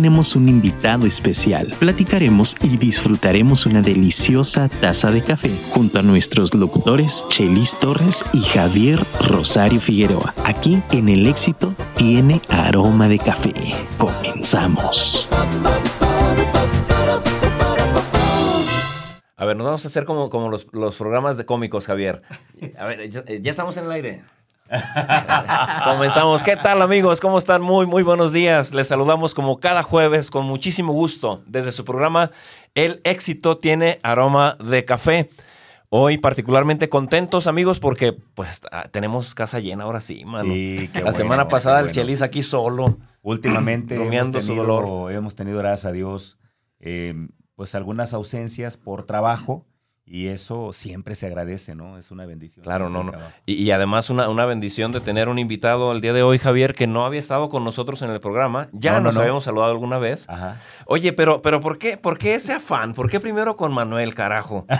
tenemos un invitado especial. Platicaremos y disfrutaremos una deliciosa taza de café junto a nuestros locutores Chelis Torres y Javier Rosario Figueroa. Aquí en El Éxito tiene aroma de café. Comenzamos. A ver, nos vamos a hacer como, como los, los programas de cómicos, Javier. A ver, ya, ya estamos en el aire. Comenzamos. ¿Qué tal amigos? ¿Cómo están? Muy, muy buenos días. Les saludamos como cada jueves con muchísimo gusto desde su programa El éxito tiene aroma de café. Hoy particularmente contentos amigos porque pues ah, tenemos casa llena ahora sí, mano. Sí, qué La bueno, semana qué pasada el. Chelis aquí solo. Últimamente hemos Rumiando su tenido, dolor. hemos tenido, gracias a Dios, eh, pues algunas ausencias por trabajo y eso siempre se agradece, ¿no? Es una bendición. Claro, no, no. Y, y además una, una bendición de tener un invitado el día de hoy, Javier, que no había estado con nosotros en el programa. Ya No, no, nos no. habíamos saludado alguna vez. Ajá. Oye, pero, pero ¿por qué, por qué ese afán? ¿Por qué primero con Manuel, carajo?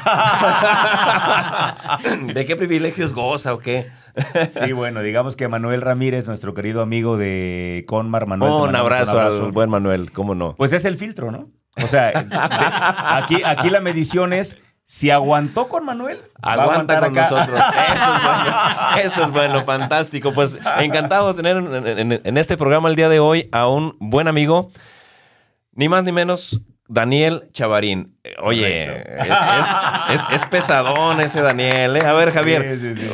¿De qué privilegios goza o qué? Sí, bueno, digamos que Manuel Ramírez, nuestro querido amigo de Conmar, Manuel. un, abrazo al buen Manuel, ¿cómo no? Pues es el filtro, ¿no? O sea, de- aquí, aquí la medición es si aguantó con Manuel, va a Aguanta con acá. nosotros. Eso es bueno. Eso es bueno, fantástico. Pues encantado de tener en, en- en este programa el día de hoy a un buen amigo, ni más ni menos, Daniel Chavarín. Eh, Oye, es, es- es- es pesadón ese Daniel. ¿eh? A ver, Javier, Sí, sí, sí.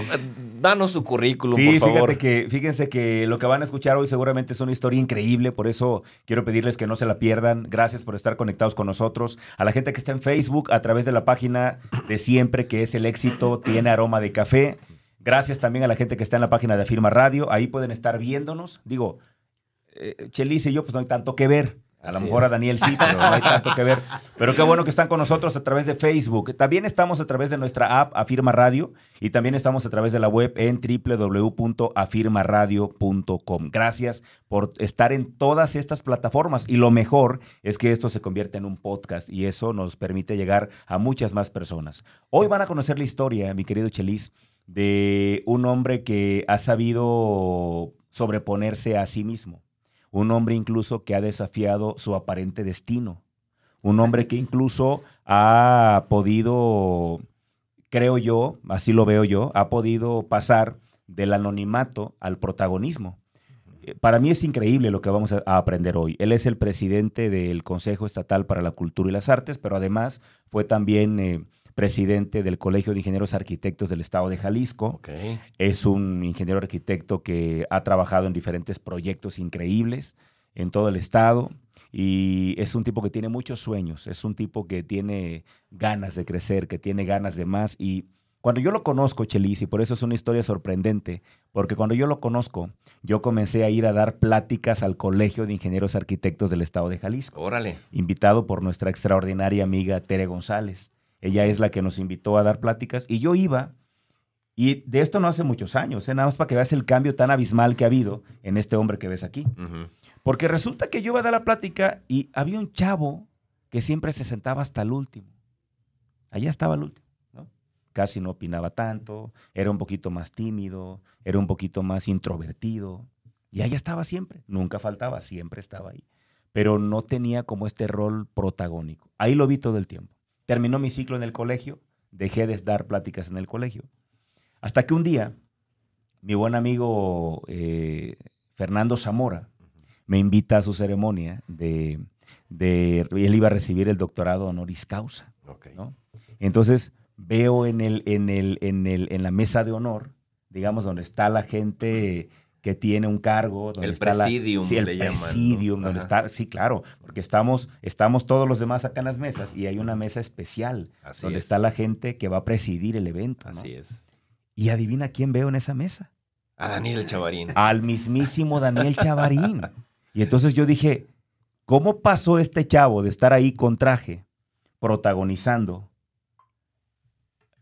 Danos su currículum, Sí, por favor. fíjate que, fíjense que lo que van a escuchar hoy seguramente es una historia increíble, por eso quiero pedirles que no se la pierdan. Gracias por estar conectados con nosotros. A la gente que está en Facebook, a través de la página de siempre, que es el éxito, tiene aroma de café. Gracias también a la gente que está en la página de Afirma Radio. Ahí pueden estar viéndonos. Digo, eh, Chelis y yo, pues no hay tanto que ver. A lo mejor a. Daniel sí, pero no hay tanto que ver. Pero qué bueno que están con nosotros a través de Facebook. También estamos a través de nuestra app Afirma Radio y también estamos a través de la web en www.afirmaradio.com. Gracias por estar en todas estas plataformas y lo mejor es que esto se convierte en un podcast y eso nos permite llegar a muchas más personas. Hoy van a conocer la historia, mi querido Chelis, de un hombre que ha sabido sobreponerse a sí mismo. Un hombre incluso que ha desafiado su aparente destino. Un hombre que incluso ha podido, creo yo, así lo veo yo, ha podido pasar del anonimato al protagonismo. Eh, Para mí es increíble lo que vamos a aprender hoy. Él es el presidente del Consejo Estatal para la Cultura y las Artes, pero además fue también eh, presidente del Colegio de Ingenieros Arquitectos del Estado de Jalisco. Es un ingeniero arquitecto que ha trabajado en diferentes proyectos increíbles en todo el estado y es un tipo que tiene muchos sueños, es un tipo que tiene ganas de crecer, que tiene ganas de más y cuando yo lo conozco, Chelis, y por eso es una historia sorprendente, porque cuando yo lo conozco, yo comencé a ir a dar pláticas al Colegio de Ingenieros Arquitectos del Estado de Jalisco Órale. invitado por nuestra extraordinaria amiga Tere González. Ella es la que nos invitó a dar pláticas y yo iba, y de esto no hace muchos años, ¿eh? nada más para que veas el cambio tan abismal que ha habido en este hombre que ves aquí. Porque resulta que yo iba a dar la plática y había un chavo que siempre se sentaba hasta el último. Allá estaba el último, ¿no? Casi no opinaba tanto, era un poquito más tímido, era un poquito más introvertido. Y allá estaba siempre, nunca faltaba, siempre estaba ahí. Pero no tenía como este rol protagónico. Ahí lo vi todo el tiempo. Terminó mi ciclo en el colegio, dejé de dar pláticas en el colegio. Hasta que un día, mi buen amigo eh, Fernando Zamora me invita a su ceremonia de, de- él iba a recibir el doctorado honoris causa. ¿no? Entonces veo en el, en el, en el, en la mesa de honor, digamos, donde está la gente que tiene un cargo, donde El está la- presidium sí, el le llaman, ¿no? presidium, donde está, sí, claro, porque estamos, estamos todos los demás acá en las mesas y hay una mesa especial Así donde es. está la gente que va a presidir el evento, ¿no? Así es. Y adivina quién veo en esa mesa A Daniel Chavarín. al mismísimo Daniel Chavarín. Y entonces yo dije, ¿cómo pasó este chavo de estar ahí con traje, protagonizando?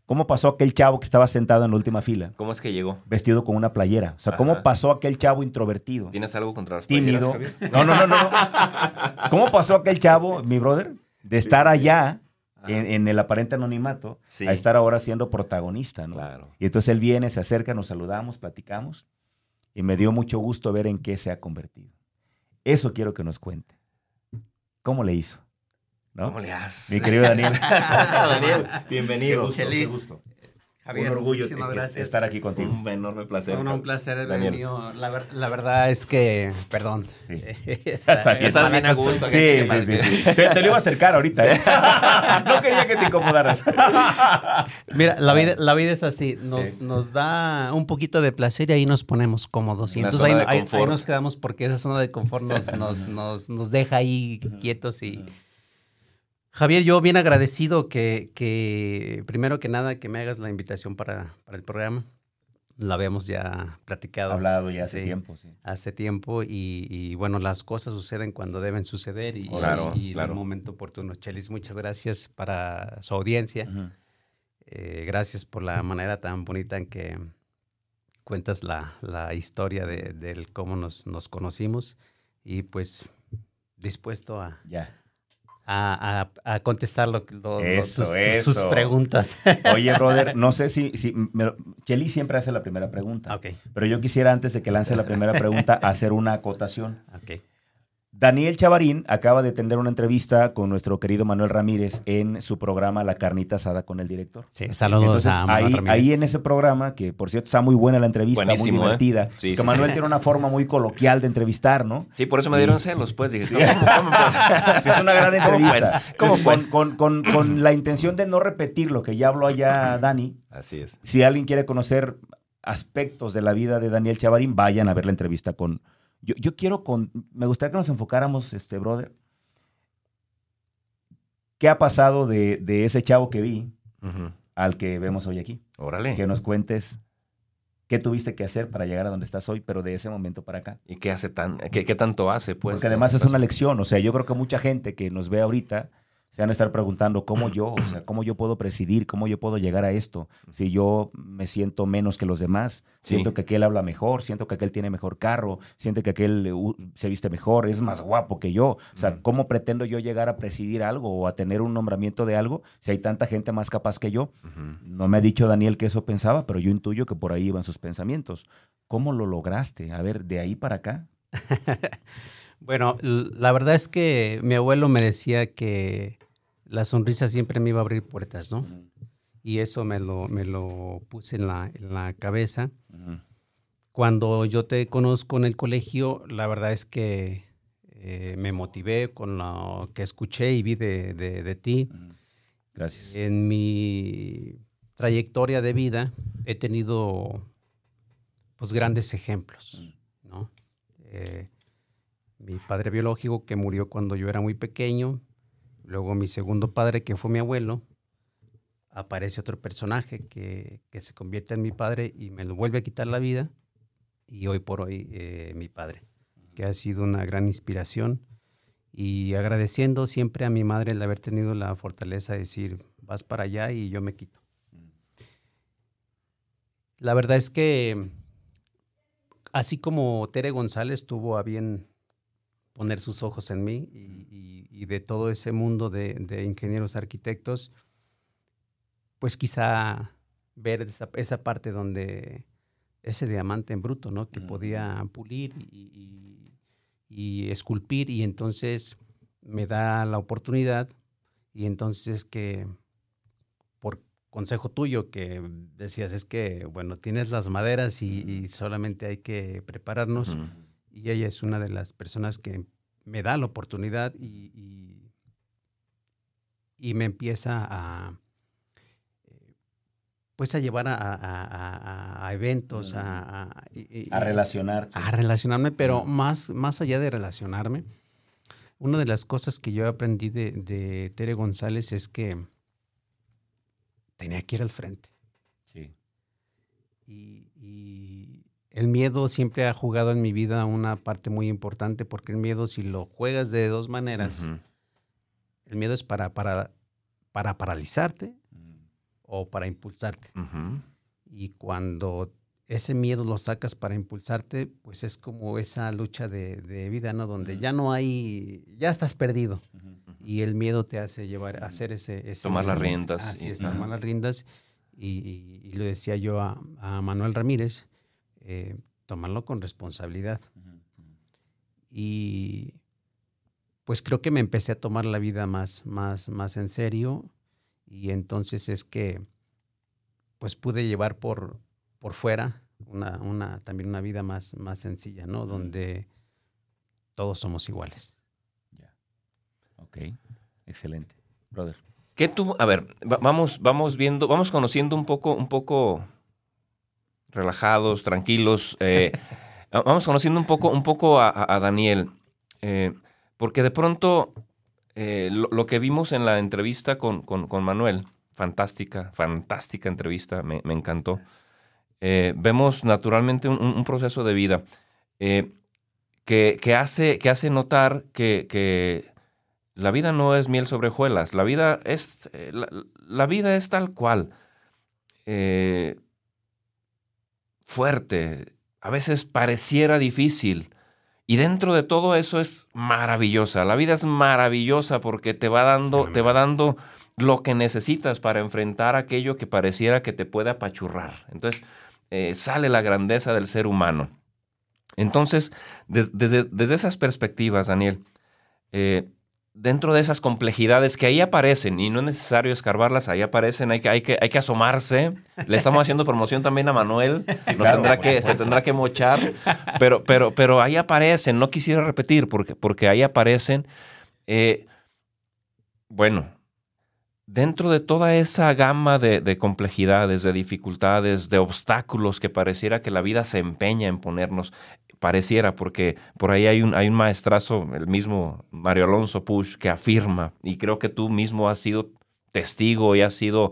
¿Cómo pasó aquel chavo que estaba sentado en la última fila, ¿Cómo es que llegó? vestido con una playera? O sea, ¿cómo pasó aquel chavo introvertido, ¿Tienes algo contra las playeras, tímido? No, no, no, no. ¿Cómo pasó aquel chavo, mi brother, de estar allá en, en el aparente anonimato Sí. a estar ahora siendo protagonista, ¿no? Claro. Y entonces él viene, se acerca, nos saludamos, platicamos y me dio mucho gusto ver en qué se ha convertido. Eso quiero que nos cuente. ¿Cómo le hizo? ¿No? ¿Cómo le haces? Mi querido Daniel. Daniel, bienvenido. Qué gusto, qué gusto. Javier, un orgullo gracias. estar aquí contigo. Un enorme placer. Un placer Daniel. mío. La, ver- la verdad es que, perdón. Sí. Está-. Estás bien a gusto. Sí, que- sí, que- sí, sí. Te, te lo iba a acercar ahorita, ¿eh? No quería que te incomodaras. Mira, la vida, la vida es así. Nos, Sí. nos da un poquito de placer y ahí nos ponemos cómodos. Y entonces ahí, ahí- ahí nos quedamos porque esa zona de confort nos, nos, nos, nos deja ahí quietos y... Javier, yo bien agradecido que, que, primero que nada, que me hagas la invitación para, para el programa. La habíamos ya platicado. Hablado ya hace Sí. tiempo, sí. hace tiempo y, y, bueno, las cosas suceden cuando deben suceder y, Claro, y- y en claro. el momento oportuno. Chelis, muchas gracias para su audiencia. Eh, gracias por la manera tan bonita en que cuentas la, la historia de, del cómo nos, nos conocimos y pues dispuesto a, Ya. A, a- a contestar lo, lo- Eso, tus- sus preguntas. Oye, brother, no sé si... si me Cheli siempre hace la primera pregunta. ok, Pero yo quisiera, antes de que lance la primera pregunta, hacer una acotación. ok. Daniel Chavarín acaba de tener una entrevista con nuestro querido Manuel Ramírez en su programa La Carnita Asada con el director. Sí, saludos Entonces, a Manuel ahí, Ramírez. ahí en ese programa, que por cierto está muy buena la entrevista, Buenísimo, muy ¿eh? divertida, Sí, que sí, Manuel sí. tiene una forma muy coloquial de entrevistar, ¿no? Sí, por eso me dieron celos, pues. Dije, ¿cómo, cómo, pues? Sí, es una gran ¿Cómo entrevista. pues? ¿Cómo pues? con, con- con- con la intención de no repetir lo que ya habló allá Dani, Así es. si alguien quiere conocer aspectos de la vida de Daniel Chavarín, vayan a ver la entrevista con... Yo, yo quiero con... Me gustaría que nos enfocáramos, este, brother. ¿Qué ha pasado de, de ese chavo que vi al que vemos hoy aquí? Órale. Que nos cuentes qué tuviste que hacer para llegar a donde estás hoy, pero de ese momento para acá. ¿Y qué hace tan, qué, qué tanto hace, pues? Porque no? además es una lección. O sea, yo creo que mucha gente que nos ve ahorita se van a estar preguntando cómo yo, o sea, cómo yo puedo presidir, cómo yo puedo llegar a esto. Si yo me siento menos que los demás, Sí. siento que aquel habla mejor, siento que aquel tiene mejor carro, siento que aquel eh, se viste mejor, es más guapo que yo. O sea. ¿cómo pretendo yo llegar a presidir algo o a tener un nombramiento de algo si hay tanta gente más capaz que yo? No me ha dicho Daniel que eso pensaba, pero yo intuyo que por ahí iban sus pensamientos. ¿Cómo lo lograste? A ver, de ahí para acá. Bueno, la verdad es que mi abuelo me decía que la sonrisa siempre me iba a abrir puertas, ¿no? Y eso me lo, me lo puse en la, en la cabeza. Cuando yo te conozco en el colegio, la verdad es que eh, me motivé con lo que escuché y vi de, de- de ti. Gracias. En mi trayectoria de vida he tenido pues grandes ejemplos, ¿no? Eh, mi padre biológico que murió cuando yo era muy pequeño, luego mi segundo padre que fue mi abuelo, aparece otro personaje que, que se convierte en mi padre y me lo vuelve a quitar la vida y hoy por hoy eh, mi padre, que ha sido una gran inspiración y agradeciendo siempre a mi madre el haber tenido la fortaleza de decir, vas para allá y yo me quito. La verdad es que así como Tere González tuvo a bien poner sus ojos en mí y, y- y de todo ese mundo de, de ingenieros arquitectos, pues quizá ver esa, esa parte donde ese diamante en bruto, ¿no? Que podía pulir y, esculpir y entonces me da la oportunidad y entonces que por consejo tuyo que decías es que, bueno, tienes las maderas y, solamente hay que prepararnos. Y ella es una de las personas que me da la oportunidad y, y, y me empieza a eh, pues a llevar a, a- a- eventos, a, a- y- A relacionar. a relacionarme, pero más, más allá de relacionarme, una de las cosas que yo aprendí de, de Tere González es que tenía que ir al frente. Sí. Y el miedo siempre ha jugado en mi vida una parte muy importante porque el miedo si lo juegas de dos maneras, el miedo es para, para, para paralizarte o para impulsarte. Y cuando ese miedo lo sacas para impulsarte, pues es como esa lucha de, de vida, ¿no? Donde ya no hay, ya estás perdido. Y el miedo te hace llevar a hacer ese... ese Tomar las riendas Así es, tomar las riendas. Y, y- y le decía yo a, a Manuel Ramírez, eh, tomarlo con responsabilidad. Y pues creo que me empecé a tomar la vida más, más, más en serio y entonces es que pues pude llevar por, por fuera una, una, también una vida más, más sencilla, ¿no? Donde todos somos iguales. Ya. Ok, excelente. Brother. ¿Qué tú, a ver, va- vamos, vamos viendo, vamos conociendo un poco, un poco relajados, tranquilos. eh, va- vamos conociendo un poco, un poco a, Daniel, eh, porque de pronto eh, lo, que vimos en la entrevista con, con- Manuel, fantástica, fantástica entrevista, me, encantó. Vemos naturalmente un, proceso de vida que, que hace, que hace notar que, que la vida no es miel sobre hojuelas. La vida es, la, vida es tal cual. Fuerte. A veces pareciera difícil. Y dentro de todo eso es maravillosa. La vida es maravillosa porque te va dando, te va dando lo que necesitas para enfrentar aquello que pareciera que te puede apachurrar. Entonces, eh, sale la grandeza del ser humano. Entonces, des- desde, desde esas perspectivas, Daniel, eh, dentro de esas complejidades que ahí aparecen, y no es necesario escarbarlas, ahí aparecen, hay que, hay que, hay que asomarse. Le estamos haciendo promoción también a Manuel, nos claro, tendrá por que, se tendrá que mochar, pero, pero, pero ahí aparecen, no quisiera repetir, porque, porque ahí aparecen, eh, bueno, dentro de toda esa gama de, de complejidades, de dificultades, de obstáculos que pareciera que la vida se empeña en ponernos, pareciera, porque por ahí hay un, hay un maestrazo, el mismo Mario Alonso Push, que afirma, y creo que tú mismo has sido testigo y has sido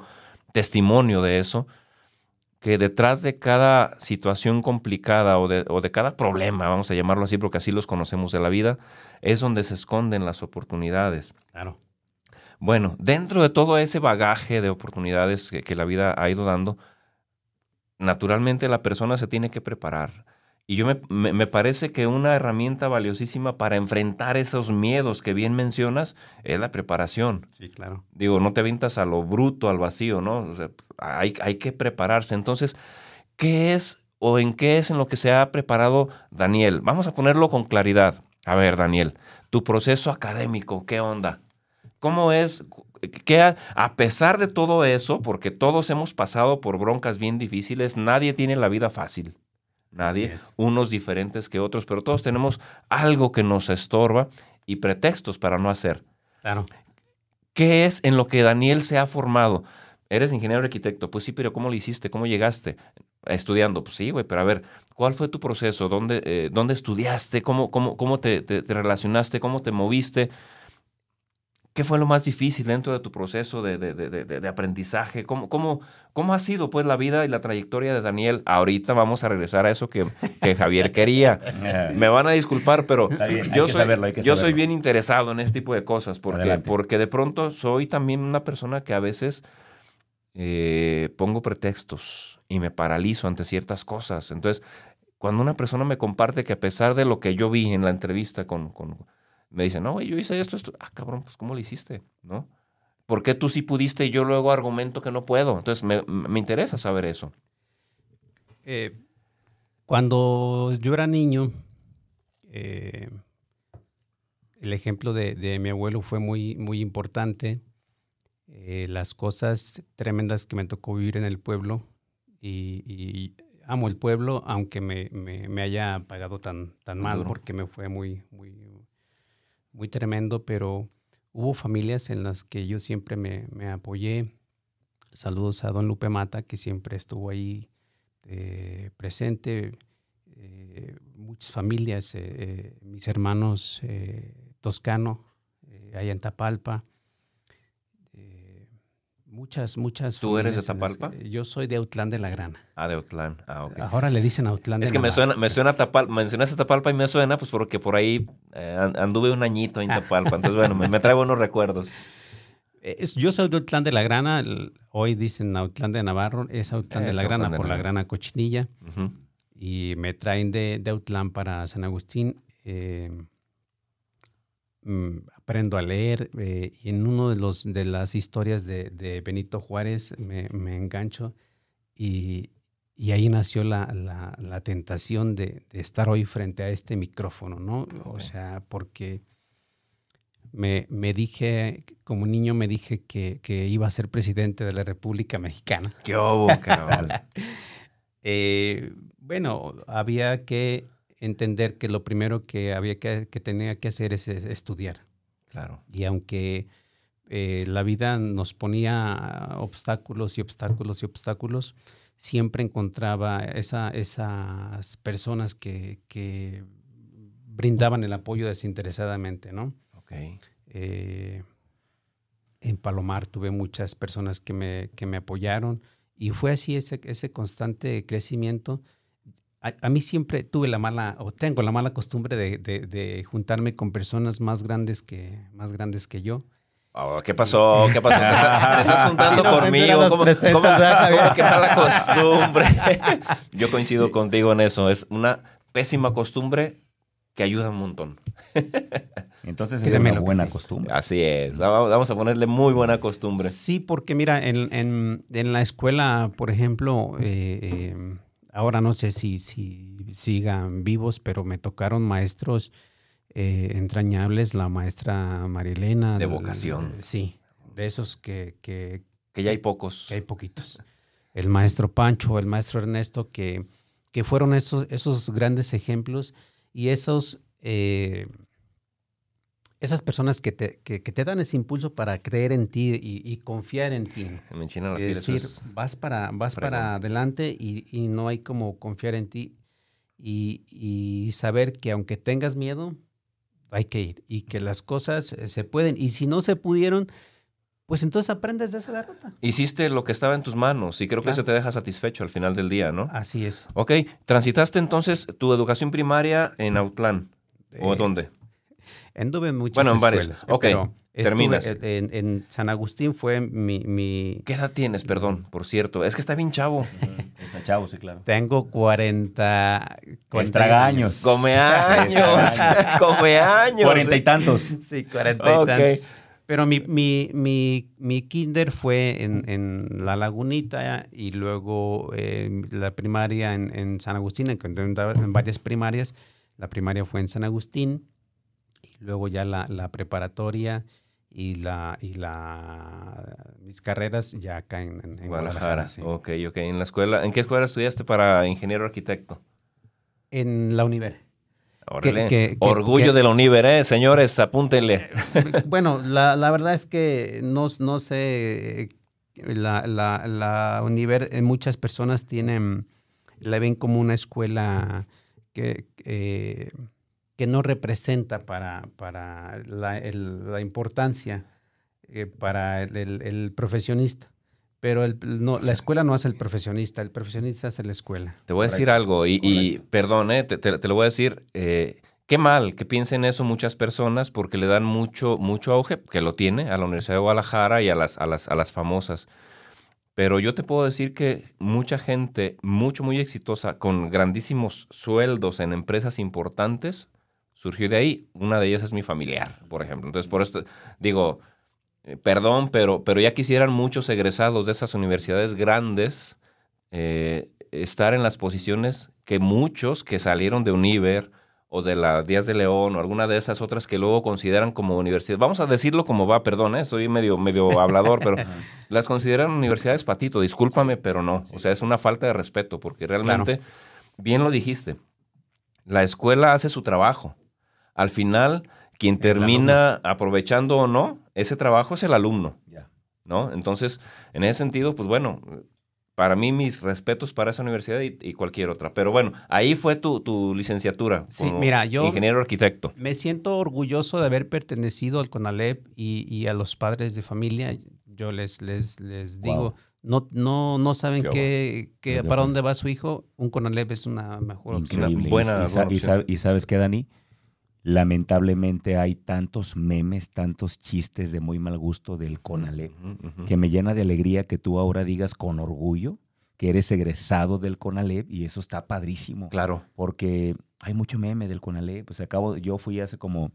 testimonio de eso, que detrás de cada situación complicada o de, o de cada problema, vamos a llamarlo así porque así los conocemos de la vida, es donde se esconden las oportunidades. Claro. Bueno, dentro de todo ese bagaje de oportunidades que, que la vida ha ido dando, naturalmente la persona se tiene que preparar. Y yo me, me- me parece que una herramienta valiosísima para enfrentar esos miedos que bien mencionas es la preparación. Sí, claro. Digo, no te avientas a lo bruto, al vacío, ¿no? O sea, hay, hay que prepararse. Entonces, ¿qué es o en qué es en lo que se ha preparado Daniel? Vamos a ponerlo con claridad. A ver, Daniel, tu proceso académico, ¿qué onda? ¿Cómo es? Que a, a pesar de todo eso, porque todos hemos pasado por broncas bien difíciles, nadie tiene la vida fácil. Nadie, unos diferentes que otros, pero todos tenemos algo que nos estorba y pretextos para no hacer. Claro. ¿Qué es en lo que Daniel se ha formado? Eres ingeniero arquitecto, pues sí, pero ¿cómo lo hiciste? ¿Cómo llegaste? Estudiando, pues sí, güey, pero a ver, ¿cuál fue tu proceso? ¿Dónde, eh, dónde estudiaste? ¿Cómo, cómo, cómo te, te- te relacionaste? ¿Cómo te moviste? ¿Qué fue lo más difícil dentro de tu proceso de, de- de- de- aprendizaje? ¿Cómo, cómo, ¿Cómo ha sido pues la vida y la trayectoria de Daniel? Ahorita vamos a regresar a eso que, que Javier quería. Me van a disculpar, pero bien, yo, soy, saberlo, yo soy bien interesado en este tipo de cosas porque, Adelante. porque de pronto soy también una persona que a veces eh, pongo pretextos y me paralizo ante ciertas cosas. Entonces, cuando una persona me comparte que a pesar de lo que yo vi en la entrevista con... con- me dice, no, güey, yo hice esto, esto. Ah, cabrón, pues ¿cómo lo hiciste? ¿No? ¿Por qué tú sí pudiste y yo luego argumento que no puedo? Entonces, me, me interesa saber eso. Eh, cuando yo era niño, eh, el ejemplo de, de mi abuelo fue muy, muy importante. Eh, las cosas tremendas que me tocó vivir en el pueblo y, y amo el pueblo, aunque me, me- me haya pagado tan, tan mal duro. porque me fue muy, muy, muy tremendo, pero hubo familias en las que yo siempre me, apoyé. Saludos a don Lupe Mata, que siempre estuvo ahí eh, presente. eh, muchas familias, eh, mis hermanos Toscano, allá en Tapalpa. Muchas, muchas. ¿Tú eres de Tapalpa? yo soy de Autlán de la Grana. Ah, de Otlán. Ah, ok. Ahora le dicen Autlán de Es que me suena, me suena Tapalpa, mencionaste Tapalpa y me suena, pues porque por ahí eh, an- anduve un añito en Tapalpa. Entonces, bueno, me, me trae buenos recuerdos. Eh, es- yo soy de Autlán de la Grana, el- hoy dicen Autlán de Navarro, es Autlán de la Grana Autlán por la Grana. Cochinilla. Y me traen de, de Autlán para San Agustín. eh, aprendo a leer eh, y en uno de los de las historias de, de Benito Juárez me, me engancho y, y ahí nació la, la- la tentación de, de estar hoy frente a este micrófono, ¿no? O Ok. sea, porque me, me dije, como niño me dije que, que iba a ser presidente de la República Mexicana. ¿Qué cabrón? Eh, bueno, había que entender que lo primero que había que, que tenía que hacer es, es estudiar. Claro. Y aunque eh, la vida nos ponía obstáculos y obstáculos y obstáculos, siempre encontraba esa, esas personas que, que brindaban el apoyo desinteresadamente, ¿no? Ok. Eh, en Palomar tuve muchas personas que me, que me apoyaron y fue así ese, ese constante crecimiento. A, a mí siempre tuve la mala, o tengo la mala costumbre de, de- de juntarme con personas más grandes que, más grandes que yo. Oh, ¿Qué pasó? ¿Qué pasó? ¿Te estás, juntando Sí, no, conmigo? ¿Cómo, cómo- cómo que mala costumbre? Yo coincido contigo en eso. Es una pésima costumbre que ayuda un montón. Entonces es Créeme una buena sí. costumbre. Así es. Vamos vamos a ponerle muy buena costumbre. Sí, porque mira, en, en- en la escuela, por ejemplo, eh, eh, ahora no sé si, si sigan vivos, pero me tocaron maestros eh, entrañables, la maestra Marilena. De vocación. sí, de esos que, que, Que ya hay pocos. que hay poquitos. El maestro Pancho, el maestro Ernesto, que, que fueron esos, esos grandes ejemplos y esos, eh, esas personas que te, que, que te dan ese impulso para creer en ti y, y confiar en ti. Me enchina la piel. eso decir, es- vas para, vas fregón. para adelante y, y no hay como confiar en ti y, y saber que aunque tengas miedo, hay que ir y que las cosas eh, se pueden. Y si no se pudieron, pues entonces aprendes de esa derrota. Hiciste lo que estaba en tus manos y creo que eso te deja satisfecho al final del día, ¿no? Así es. Ok, transitaste entonces tu educación primaria en Autlán. ¿O Eh, dónde? Anduve en muchas Bueno, en varias. escuelas. Ok, pero estuve terminas. En, San Agustín fue mi, mi- ¿Qué edad tienes, perdón, por cierto? Es que está bien chavo. Está chavo, sí, claro. Tengo 40... 40 Estragaños. Come años. Come años. Cuarenta y tantos. Sí, 40 y Ok. tantos. Pero mi, mi, mi, mi kinder fue en, en La Lagunita y luego eh, la primaria en, en San Agustín, en, en varias primarias. La primaria fue en San Agustín luego ya la, la preparatoria y la y la mis carreras ya acá en, en- en Guadalajara. sí. Ok, ok. En la escuela, ¿en qué escuela estudiaste para ingeniero arquitecto? En la Univer. Que- que- Orgullo que- del Univer, ¿eh? Señores, apúntenle. bueno, la, la verdad es que no, no sé, la, la, la Univer, eh, muchas personas tienen, la ven como una escuela que, eh, que no representa para, para la, el- la importancia eh, para el, el- el profesionista. Pero el- no, la escuela no hace el profesionista, el profesionista hace la escuela. Te voy a decir algo y, y perdón, ¿eh? te, te- te lo voy a decir. eh, qué mal que piensen eso muchas personas porque le dan mucho, mucho auge, que lo tiene, a la Universidad de Guadalajara y a las, a las, a las famosas. Pero yo te puedo decir que mucha gente, mucho, muy exitosa, con grandísimos sueldos en empresas importantes, surgió de ahí. Una de ellas es mi familiar, por ejemplo. Entonces, por esto digo, eh, perdón, pero, pero ya quisieran muchos egresados de esas universidades grandes eh, estar en las posiciones que muchos que salieron de Univer o de la Díaz de León o alguna de esas otras que luego consideran como universidad. Vamos a decirlo como va, perdón, ¿eh? soy medio, medio hablador, pero las consideran universidades patito, discúlpame, pero no. O sea, es una falta de respeto porque realmente, bien lo dijiste, la escuela hace su trabajo. Al final, quien termina aprovechando o no, ese trabajo es el alumno. Ya. ¿no? Entonces, en ese sentido, pues bueno, para mí mis respetos para esa universidad y, y cualquier otra. Pero bueno, ahí fue tu, tu licenciatura Sí, como mira, yo- ingeniero arquitecto. Me siento orgulloso de haber pertenecido al CONALEP y, y a los padres de familia. Yo les, les, les Wow. digo, no, no, no saben Qué qué, para dónde va su hijo. Un CONALEP es una mejor opción. Increíble. buena- y, buena y opción. y sabes qué, Dani? Lamentablemente hay tantos memes, tantos chistes de muy mal gusto del CONALEP, que me llena de alegría que tú ahora digas con orgullo que eres egresado del CONALEP y eso está padrísimo. Claro. Porque hay mucho meme del CONALEP. Pues acabo, yo fui hace como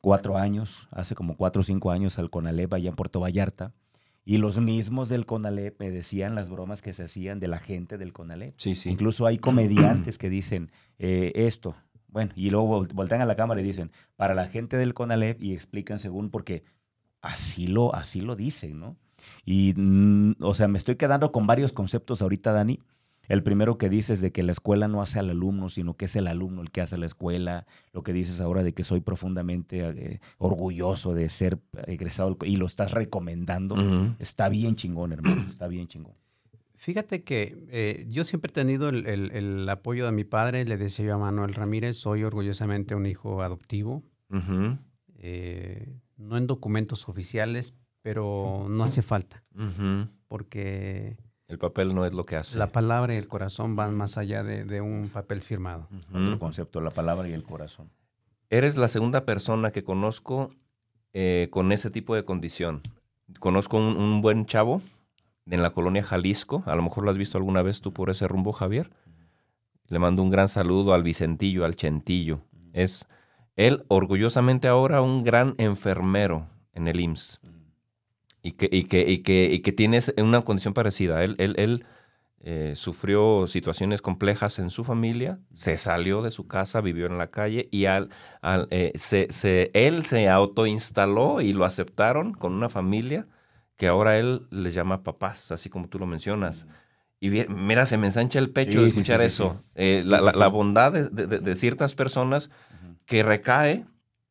cuatro años, hace como cuatro o cinco años al CONALEP allá en Puerto Vallarta. Y los mismos del CONALEP me decían las bromas que se hacían de la gente del CONALEP. Sí, sí. Incluso hay comediantes que dicen eh, esto, Bueno, y luego vol- voltean a la cámara y dicen, para la gente del CONALEP y explican según porque así lo, así lo dicen, ¿no? Y, mm, o sea, me estoy quedando con varios conceptos ahorita, Dani. El primero que dices de que la escuela no hace al alumno, sino que es el alumno el que hace la escuela. Lo que dices ahora de que soy profundamente eh, orgulloso de ser egresado y lo estás recomendando. Está bien chingón, hermano. Está bien chingón. Fíjate que eh, yo siempre he tenido el, el- el apoyo de mi padre. Le decía yo a Manuel Ramírez, soy orgullosamente un hijo adoptivo. Eh, no en documentos oficiales, pero no hace falta, porque El papel no es lo que hace. la palabra y el corazón van más allá de, de un papel firmado. Otro concepto, la palabra y el corazón. Eres la segunda persona que conozco eh, con ese tipo de condición. Conozco un, un buen chavo en la colonia Jalisco. A lo mejor lo has visto alguna vez tú por ese rumbo, Javier. Le mando un gran saludo al Vicentillo, al Chentillo. Es él orgullosamente ahora un gran enfermero en el IMSS. Y que, y que, y que, y que tiene una condición parecida. Él, él, él eh, sufrió situaciones complejas en su familia, se salió de su casa, vivió en la calle y al, al, eh, se, se- él se autoinstaló y lo aceptaron con una familia que ahora él les llama papás, así como tú lo mencionas. Y vi- mira, se me ensancha el pecho Sí, de sí, sí, escuchar sí, eso. Eh, la, la- la bondad de, de- de- ciertas personas que recae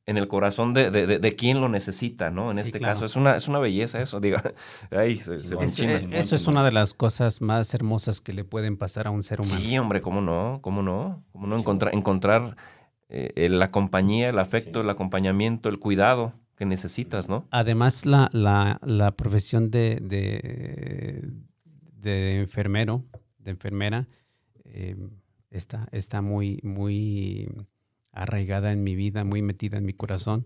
en el corazón de, de- quien lo necesita, ¿no? En este claro. caso, es una, es una belleza eso, diga. Ay, se, se me Es-. Eh, eso es una de las cosas más hermosas que le pueden pasar a un ser humano. Sí, hombre, ¿cómo no? ¿Cómo no? ¿Cómo no encontrar, encontrar eh, eh, la compañía, el afecto, el acompañamiento, el cuidado que necesitas, ¿no? Además, la, la- la profesión de, de, de enfermero, de enfermera, eh, está, está muy, muy arraigada en mi vida, muy metida en mi corazón,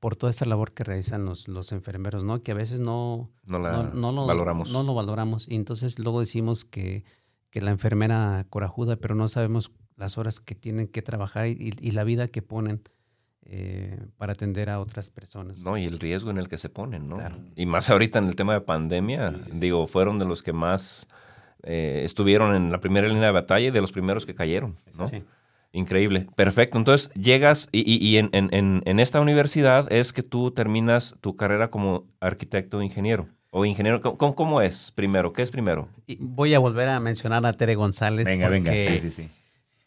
por toda esa labor que realizan los, los enfermeros, ¿no? Que a veces no, No la no, no lo valoramos. No lo valoramos. Y entonces luego decimos que, que la enfermera corajuda, pero no sabemos las horas que tienen que trabajar y, y la vida que ponen eh, para atender a otras personas. No, y el riesgo en el que se ponen, ¿no? Claro. Y más ahorita en el tema de pandemia, digo, fueron de los que más eh, estuvieron en la primera línea de batalla y de los primeros que cayeron, ¿no? Sí. Increíble. Perfecto. Entonces llegas y, y- y en, en- en- en esta universidad es que tú terminas tu carrera como arquitecto o ingeniero. O ingeniero, ¿cómo, cómo- es primero? ¿Qué es primero? Y voy a volver a mencionar a Tere González. Venga, venga. Sí, sí, sí.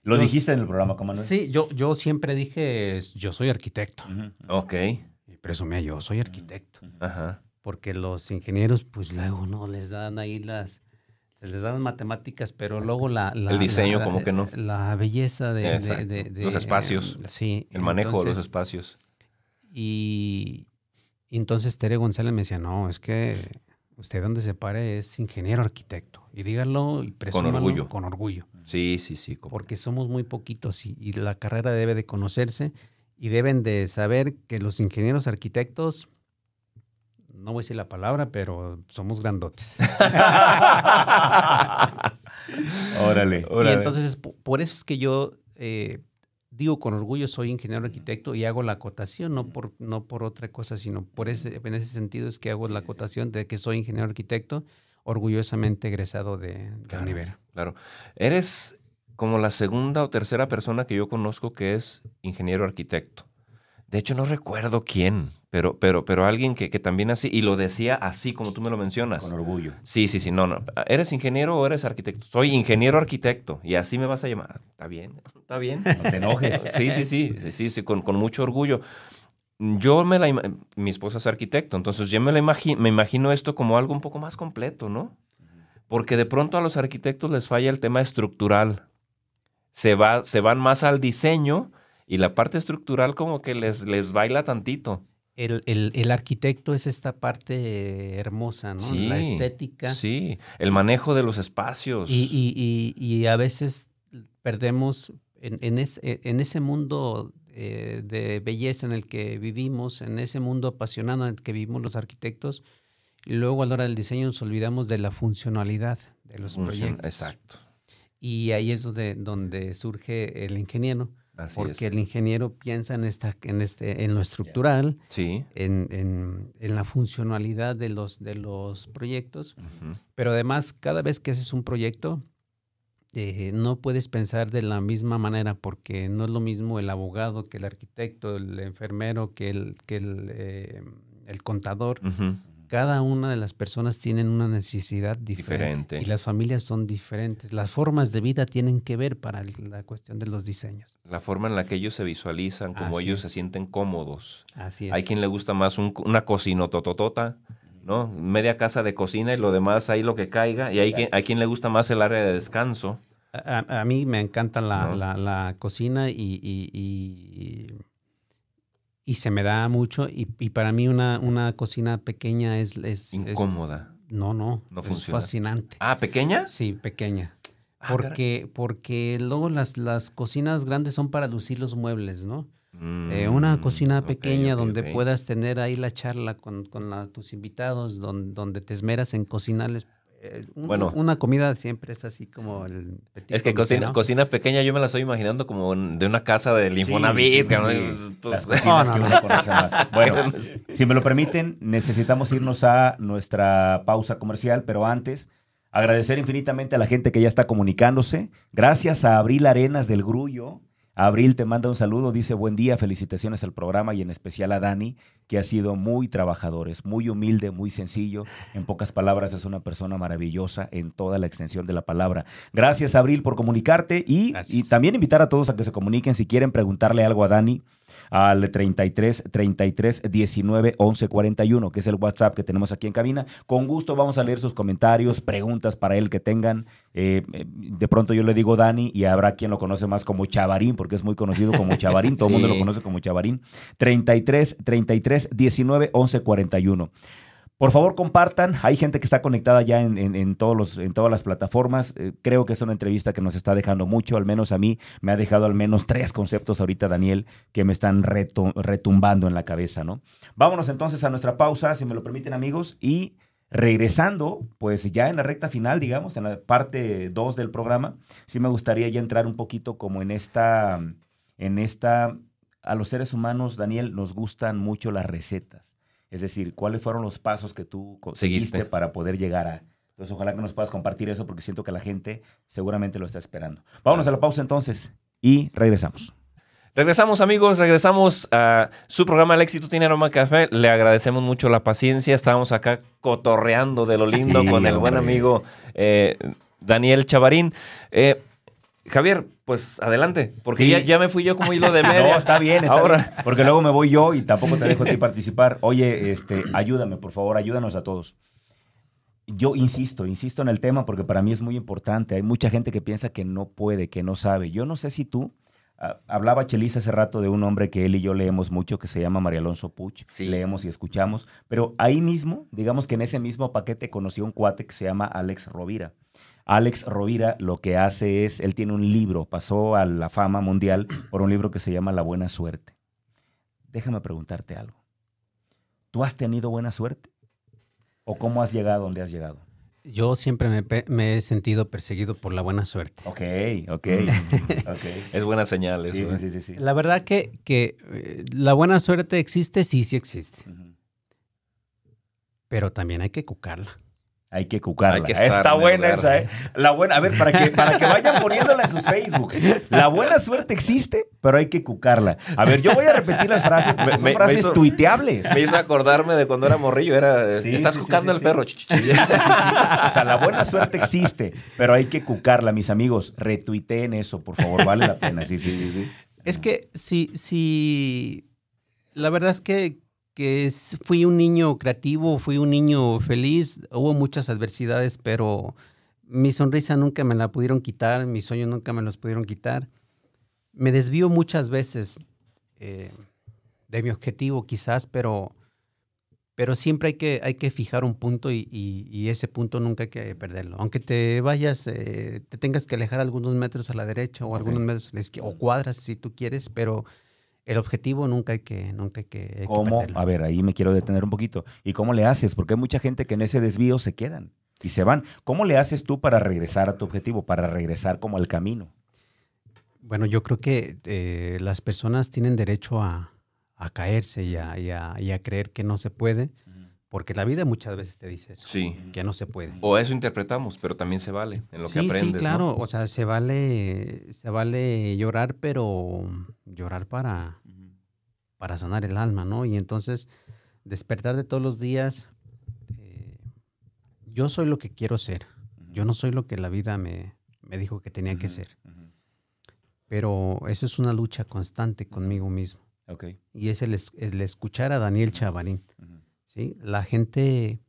Lo Yo- dijiste en el programa, ¿cómo no? Sí, yo, yo siempre dije, yo soy arquitecto. Ujú. Ok. Y presumía, yo soy arquitecto. Ajá. Porque los ingenieros, pues luego no les dan ahí las, se les dan matemáticas, pero luego la... la- El diseño la- como que no. La belleza de... de- Exacto. de- de- Los espacios. Sí. El manejo de los espacios. Y, y entonces Tere González me decía, no, es que usted donde se pare es ingeniero arquitecto. Y díganlo y presúmalo orgullo. Con orgullo. Sí, sí, sí. como- Porque somos muy poquitos y, y la carrera debe de conocerse y deben de saber que los ingenieros arquitectos, no voy a decir la palabra, pero somos grandotes. Órale. Y entonces es po- por eso es que yo eh, digo con orgullo soy ingeniero arquitecto y hago la acotación, no por, no por otra cosa, sino por ese, en ese sentido es que hago la acotación de que soy ingeniero arquitecto, orgullosamente egresado de, de Claro. Univera. Claro. Eres como la segunda o tercera persona que yo conozco que es ingeniero arquitecto. De hecho, no recuerdo quién, pero, pero, pero alguien que, que también así, y lo decía así como tú me lo mencionas. Con orgullo. Sí, sí, sí, no, no. ¿Eres ingeniero o eres arquitecto? Soy ingeniero arquitecto y así me vas a llamar. Está bien, está bien. No te enojes. Sí, sí, sí, sí, sí, sí, con, con mucho orgullo. Yo me la... Mi esposa es arquitecto, entonces yo me, la imagi- me imagino esto como algo un poco más completo, ¿no? Porque de pronto a los arquitectos les falla el tema estructural. Se, va, se van más al diseño y la parte estructural como que les, les baila tantito. El, el- el arquitecto es esta parte hermosa, ¿no? Sí, La estética. Sí, el manejo de los espacios. Y, y- y- y a veces perdemos en, en es- en ese mundo eh, de belleza en el que vivimos, en ese mundo apasionado en el que vivimos los arquitectos, y luego a la hora del diseño nos olvidamos de la funcionalidad de los proyectos. Exacto. Y ahí es donde, donde surge el ingeniero, Así porque es. el ingeniero piensa en, esta, en, este, en lo estructural, Sí. en, en- en la funcionalidad de los, de los proyectos, pero además cada vez que haces un proyecto, eh, no puedes pensar de la misma manera porque no es lo mismo el abogado que el arquitecto, el enfermero que el, que el, eh, el contador. Cada una de las personas tienen una necesidad diferente, Diferente. y las familias son diferentes. Las formas de vida tienen que ver para la cuestión de los diseños. La forma en la que ellos se visualizan, como Así ellos es. se sienten cómodos. Así es. Hay quien le gusta más un- una cocina tototota, ¿no? Media casa de cocina y lo demás ahí lo que caiga. Y hay quien, hay quien le gusta más el área de descanso. A, a- a mí me encanta la, ¿No? la- la cocina y, y- y- y se me da mucho. Y, y para mí una, una cocina pequeña es... es- es- Incómoda. no, no. No es funciona. fascinante. Ah, ¿pequeña? Sí, pequeña. Ah, caray. Porque, porque luego las, las cocinas grandes son para lucir los muebles, ¿no? Mm, Eh, una cocina ok, pequeña donde puedas tener ahí la charla con, con la- tus invitados, don- donde te esmeras en cocinarles. Eh, un- Bueno. Una comida siempre es así como el... petit Es que comité, cocina, ¿no? cocina pequeña yo me la estoy imaginando como de una casa de Infonavit. Bueno, si me lo permiten, necesitamos irnos a nuestra pausa comercial, pero antes agradecer infinitamente a la gente que ya está comunicándose. Gracias a Abril Arenas del Grullo. Abril te manda un saludo, dice buen día, felicitaciones al programa y en especial a Dani, que ha sido muy trabajador, es muy humilde, muy sencillo. En pocas palabras, es una persona maravillosa en toda la extensión de la palabra. Gracias, Abril, por comunicarte y, también invitar a todos a que se comuniquen si quieren preguntarle algo a Dani al 33 33 19 11 41, que es el WhatsApp que tenemos aquí en cabina. Con gusto vamos a leer sus comentarios, preguntas para él que tengan. Eh, eh, de pronto yo le digo Dani y habrá quien lo conoce más como Chavarín, porque es muy conocido como Chavarín. Todo el mundo lo conoce como Chavarín. 33 33 19 11 41. Por favor, compartan. Hay gente que está conectada ya en, todos los, en todas las plataformas. Eh, creo que es una entrevista que nos está dejando mucho. Al menos a mí me ha dejado al menos tres conceptos ahorita, Daniel, que me están retu- retumbando en la cabeza, ¿no? Vámonos entonces a nuestra pausa, si me lo permiten, amigos. Y regresando, pues ya en la recta final, digamos, en la parte 2 del programa, sí me gustaría ya entrar un poquito como en esta, en esta, a los seres humanos, Daniel, nos gustan mucho las recetas. Es decir, ¿cuáles fueron los pasos que tú Seguiste. para poder llegar a... Entonces, ojalá que nos puedas compartir eso porque siento que la gente seguramente lo está esperando. Vámonos a la pausa entonces y regresamos. Regresamos amigos, regresamos a su programa El éxito tiene aroma café. Le agradecemos mucho la paciencia. Estábamos acá cotorreando de lo lindo Sí, con el buen amigo eh, Daniel Chavarín. Eh, Javier, pues adelante, porque Sí. ya, ya me fui yo como hilo de media. No, está bien, está Ahora, bien. Porque luego me voy yo y tampoco te dejo a ti participar. Oye, este, ayúdame, por favor, ayúdanos a todos. Yo insisto, insisto en el tema porque para mí es muy importante. Hay mucha gente que piensa que no puede, que no sabe. Yo no sé si tú, ah, hablaba Chelis hace rato de un hombre que él y yo leemos mucho que se llama María Alonso Puch. Sí. Leemos y escuchamos. Pero ahí mismo, digamos que en ese mismo paquete conocí a un cuate que se llama Alex Rovira. Alex Rovira lo que hace es, él tiene un libro, pasó a la fama mundial por un libro que se llama La Buena Suerte. Déjame preguntarte algo. ¿Tú has tenido buena suerte? ¿O cómo has llegado donde has llegado? Yo siempre me, he sentido perseguido por la buena suerte. Ok, ok, ok. es buena señal eso. Sí, sí, ¿eh? sí, sí, sí. La verdad que, que eh, la buena suerte existe, sí, sí existe. Pero también hay que cucarla. Hay que cucarla. Hay que estar Está buena esa, ¿eh? ¿eh? La buena, a ver, para que, para que vayan poniéndola en sus Facebook. La buena suerte existe, pero hay que cucarla. A ver, yo voy a repetir las frases, porque Me- son me- me frases hizo- tuiteables. Me hizo acordarme de cuando era morrillo, era, Sí, estás sí, cucando sí, el sí. perro. Sí, sí, sí, sí. O sea, la buena suerte existe, pero hay que cucarla, mis amigos. Retuiteen eso, por favor, vale la pena. Sí, sí, sí. sí. Es que si, si la verdad es que, que s- fui un niño creativo, fui un niño feliz, hubo muchas adversidades, pero mi sonrisa nunca me la pudieron quitar, mis sueños nunca me los pudieron quitar. Me desvío muchas veces eh, de mi objetivo quizás, pero, pero siempre hay que, hay que fijar un punto y, y- y ese punto nunca hay que perderlo. Aunque te vayas, eh, te tengas que alejar algunos metros a la derecha o algunos metros a la izquierda, o cuadras si tú quieres, pero el objetivo nunca hay que, nunca hay que, hay ¿Cómo? A ver, ahí me quiero detener un poquito. ¿Y cómo le haces? Porque hay mucha gente que en ese desvío se quedan y se van. ¿Cómo le haces tú para regresar a tu objetivo, para regresar como al camino? Bueno, yo creo que eh, las personas tienen derecho a, a caerse y a, y a- y a creer que no se puede, Porque la vida muchas veces te dice eso, Sí. que no se puede. O eso interpretamos, pero también se vale en lo sí, que aprendes. sí, ¿no? claro. O sea, se vale, se vale llorar, pero llorar para, para sanar el alma, ¿no? Y entonces, despertar de todos los días, eh, yo soy lo que quiero ser. Yo no soy lo que la vida me, me dijo que tenía que ser. Pero eso es una lucha constante conmigo mismo. Ok. Y es el, el escuchar a Daniel Chavarín. ¿Sí? La gente,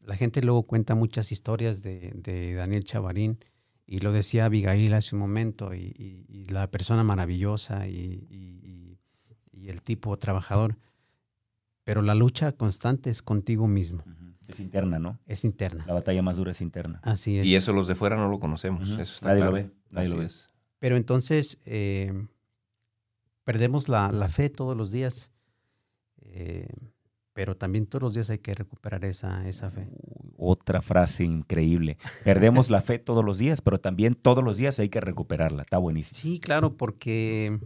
la gente luego cuenta muchas historias de, de Daniel Chavarín y lo decía Abigail hace un momento y, y- y la persona maravillosa y, y- y- y el tipo trabajador. Pero la lucha constante es contigo mismo. Es interna, ¿no? es interna. La batalla más dura es interna. Así es. Y eso los de fuera no lo conocemos. Eso está Nadie lo claro. ve, nadie Así lo ve. es. Pero entonces eh, perdemos la, la fe todos los días. Eh, pero también todos los días hay que recuperar esa, esa fe. Uy, Otra frase increíble. Perdemos la fe todos los días, pero también todos los días hay que recuperarla. Está buenísimo. Sí, claro, porque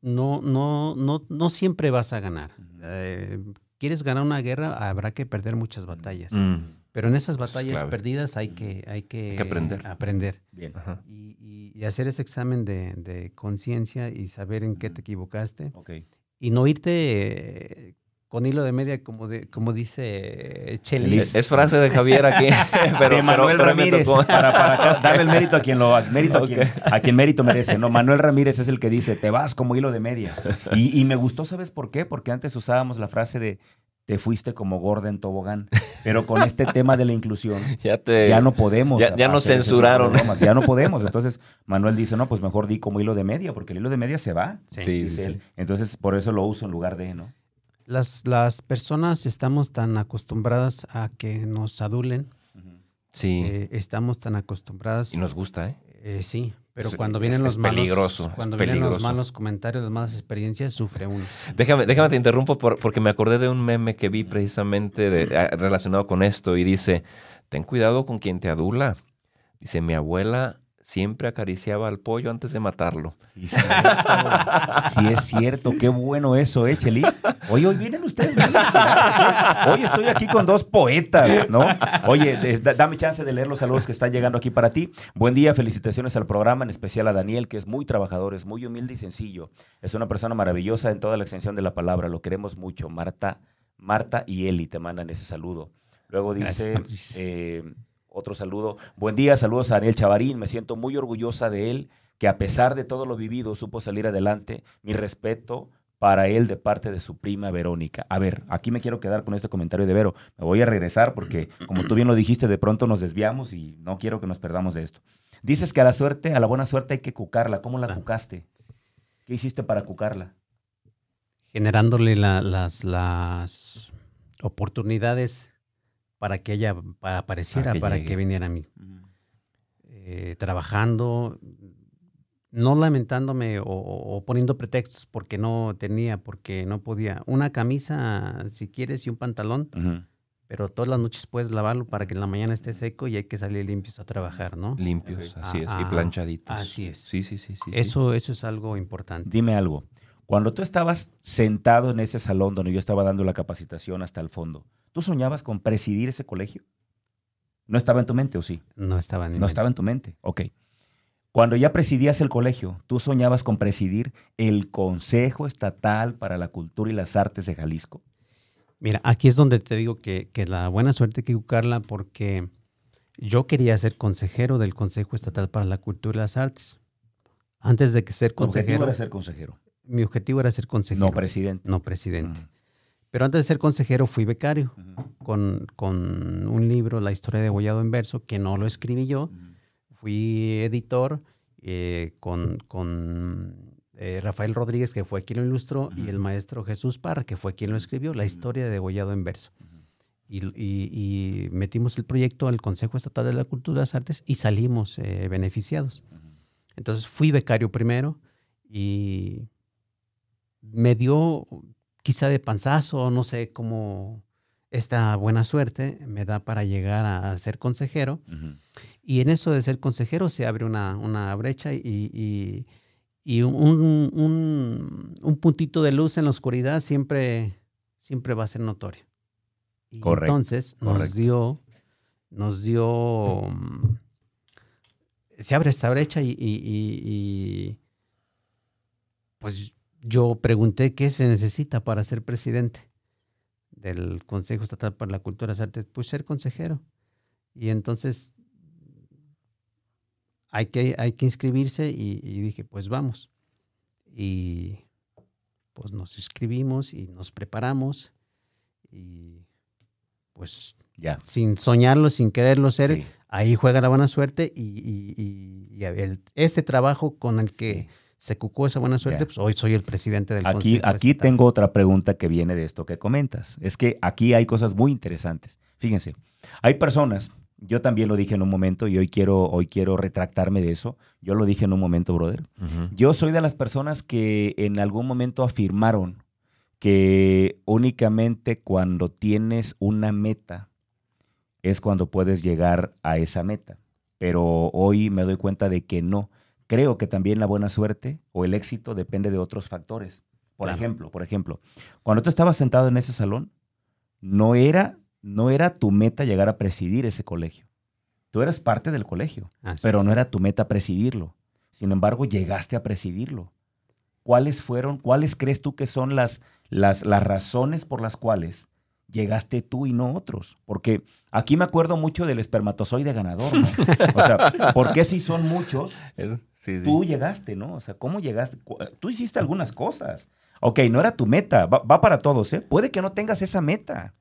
no, no, no, no siempre vas a ganar. Eh, Quieres ganar una guerra, habrá que perder muchas batallas. Mm. Pero en esas es batallas perdidas hay que, hay que, Hay que aprender. aprender. Bien. Y, y- y hacer ese examen de, de conciencia y saber en qué te equivocaste. Y no irte eh, con hilo de media, como, de, como dice Chelis. Es frase de Javier aquí. pero, de Manuel pero- pero me Ramírez, para, darle el mérito a quien lo mérito a, quien, a quien mérito merece. No, Manuel Ramírez es el que dice, te vas como hilo de media. Y, y me gustó, ¿sabes por qué? Porque antes usábamos la frase de te fuiste como gorda en tobogán. Pero con este tema de la inclusión, Ya te. ya no podemos. ya- ya nos censuraron. Ya no podemos. Entonces, Manuel dice, no, pues mejor di como hilo de media, porque el hilo de media se va. Sí. Sí, dice sí, él. sí. Entonces, por eso lo uso en lugar de, ¿no? Las, las personas estamos tan acostumbradas a que nos adulen, Sí. eh, estamos tan acostumbradas. y nos gusta, ¿eh? Eh, sí, pero Es- cuando es- vienen los es malos, peligroso, es cuando vienen los malos comentarios, las malas experiencias, sufre uno. Déjame, déjame te interrumpo por- porque me acordé de un meme que vi precisamente de- relacionado con esto y dice, ten cuidado con quien te adula. Dice, mi abuela siempre acariciaba al pollo antes de matarlo. Sí, cierto. Sí, es cierto. Qué bueno eso, ¿eh, Chelis? Oye, hoy vienen ustedes. Hoy estoy aquí con dos poetas, ¿no? Oye, des- da- dame chance de leer los saludos que están llegando aquí para ti. Buen día, felicitaciones al programa, en especial a Daniel, que es muy trabajador, es muy humilde y sencillo. Es una persona maravillosa en toda la extensión de la palabra. Lo queremos mucho. Marta, Marta y Eli te mandan ese saludo. Luego dice... Eh, otro saludo. Buen día, saludos a Daniel Chavarín. Me siento muy orgullosa de él, que a pesar de todo lo vivido supo salir adelante. Mi respeto para él de parte de su prima Verónica. A ver, aquí me quiero quedar con este comentario de Vero. Me voy a regresar porque, como tú bien lo dijiste, de pronto nos desviamos y no quiero que nos perdamos de esto. Dices que a la suerte, a la buena suerte hay que cucarla. ¿Cómo la Ah. cucaste? ¿Qué hiciste para cucarla? Generándole la- las, las oportunidades para que ella pa- apareciera, que para que viniera a mí. Eh, trabajando, no lamentándome o, o poniendo pretextos porque no tenía, porque no podía. Una camisa, si quieres, y un pantalón, pero todas las noches puedes lavarlo para que en la mañana esté seco y hay que salir limpios a trabajar, ¿no? Limpios, así es, y Ah, planchaditos. así es. Sí, sí, sí. sí, sí. Eso, eso es algo importante. Dime algo. Cuando tú estabas sentado en ese salón donde yo estaba dando la capacitación hasta el fondo, ¿tú soñabas con presidir ese colegio? ¿No estaba en tu mente o sí? No estaba en mi No mente. estaba en tu mente. Ok. Cuando ya presidías el colegio, ¿tú soñabas con presidir el Consejo Estatal para la Cultura y las Artes de Jalisco? Mira, aquí es donde te digo que, que la buena suerte hay que buscarla porque yo quería ser consejero del Consejo Estatal para la Cultura y las Artes. Antes de que ser Tu objetivo consejero, era ser consejero, mi objetivo era ser consejero, no presidente. no presidente. Ujú. Pero antes de ser consejero fui becario Ujú. con, con un libro, La historia de Gollado en verso, que no lo escribí yo. Fui editor eh, con, con, eh, Rafael Rodríguez, que fue quien lo ilustró, y Ujú. el maestro Jesús Parra, que fue quien lo escribió, La historia de Gollado en verso. Y, y- y metimos el proyecto al Consejo Estatal de la Cultura y las Artes y salimos eh, beneficiados. Entonces fui becario primero y me dio quizá de panzazo, no sé cómo esta buena suerte me da para llegar a, a ser consejero. Y en eso de ser consejero se abre una, una brecha y, y- y un, un- un puntito de luz en la oscuridad siempre, siempre va a ser notorio. Y Correcto, entonces nos dio, nos dio, mm, se abre esta brecha y- y, pues yo pregunté qué se necesita para ser presidente del Consejo Estatal para la Cultura y las Artes, pues ser consejero. Y entonces hay que, hay que inscribirse y, y dije, pues vamos. Y pues nos inscribimos y nos preparamos y pues Ya. sin soñarlo, sin quererlo ser, Sí, ahí juega la buena suerte y, y- y- y el- este trabajo con el que sí. Se cucó esa buena suerte, pues hoy soy el presidente del Aquí, Consejo aquí Estatal. tengo otra pregunta que viene de esto que comentas. Es que aquí hay cosas muy interesantes. Fíjense, hay personas, yo también lo dije en un momento y hoy quiero, hoy quiero retractarme de eso. Yo lo dije en un momento, brother. Yo soy de las personas que en algún momento afirmaron que únicamente cuando tienes una meta es cuando puedes llegar a esa meta. Pero hoy me doy cuenta de que no. Creo que también la buena suerte o el éxito depende de otros factores. Por Claro. ejemplo, por ejemplo, cuando tú estabas sentado en ese salón, no era, no era tu meta llegar a presidir ese colegio. Tú eras parte del colegio Así pero es. no era tu meta presidirlo. Sin embargo, llegaste a presidirlo. ¿Cuáles fueron, cuáles crees tú que son las, las, las razones por las cuales llegaste tú y no otros? Porque aquí me acuerdo mucho del espermatozoide ganador, ¿no? O sea, ¿por qué si son muchos, sí, sí. tú llegaste, ¿no? O sea, ¿cómo llegaste? Cu- Tú hiciste algunas cosas. Ok, no era tu meta, va, va para todos, ¿eh? Puede que no tengas esa meta.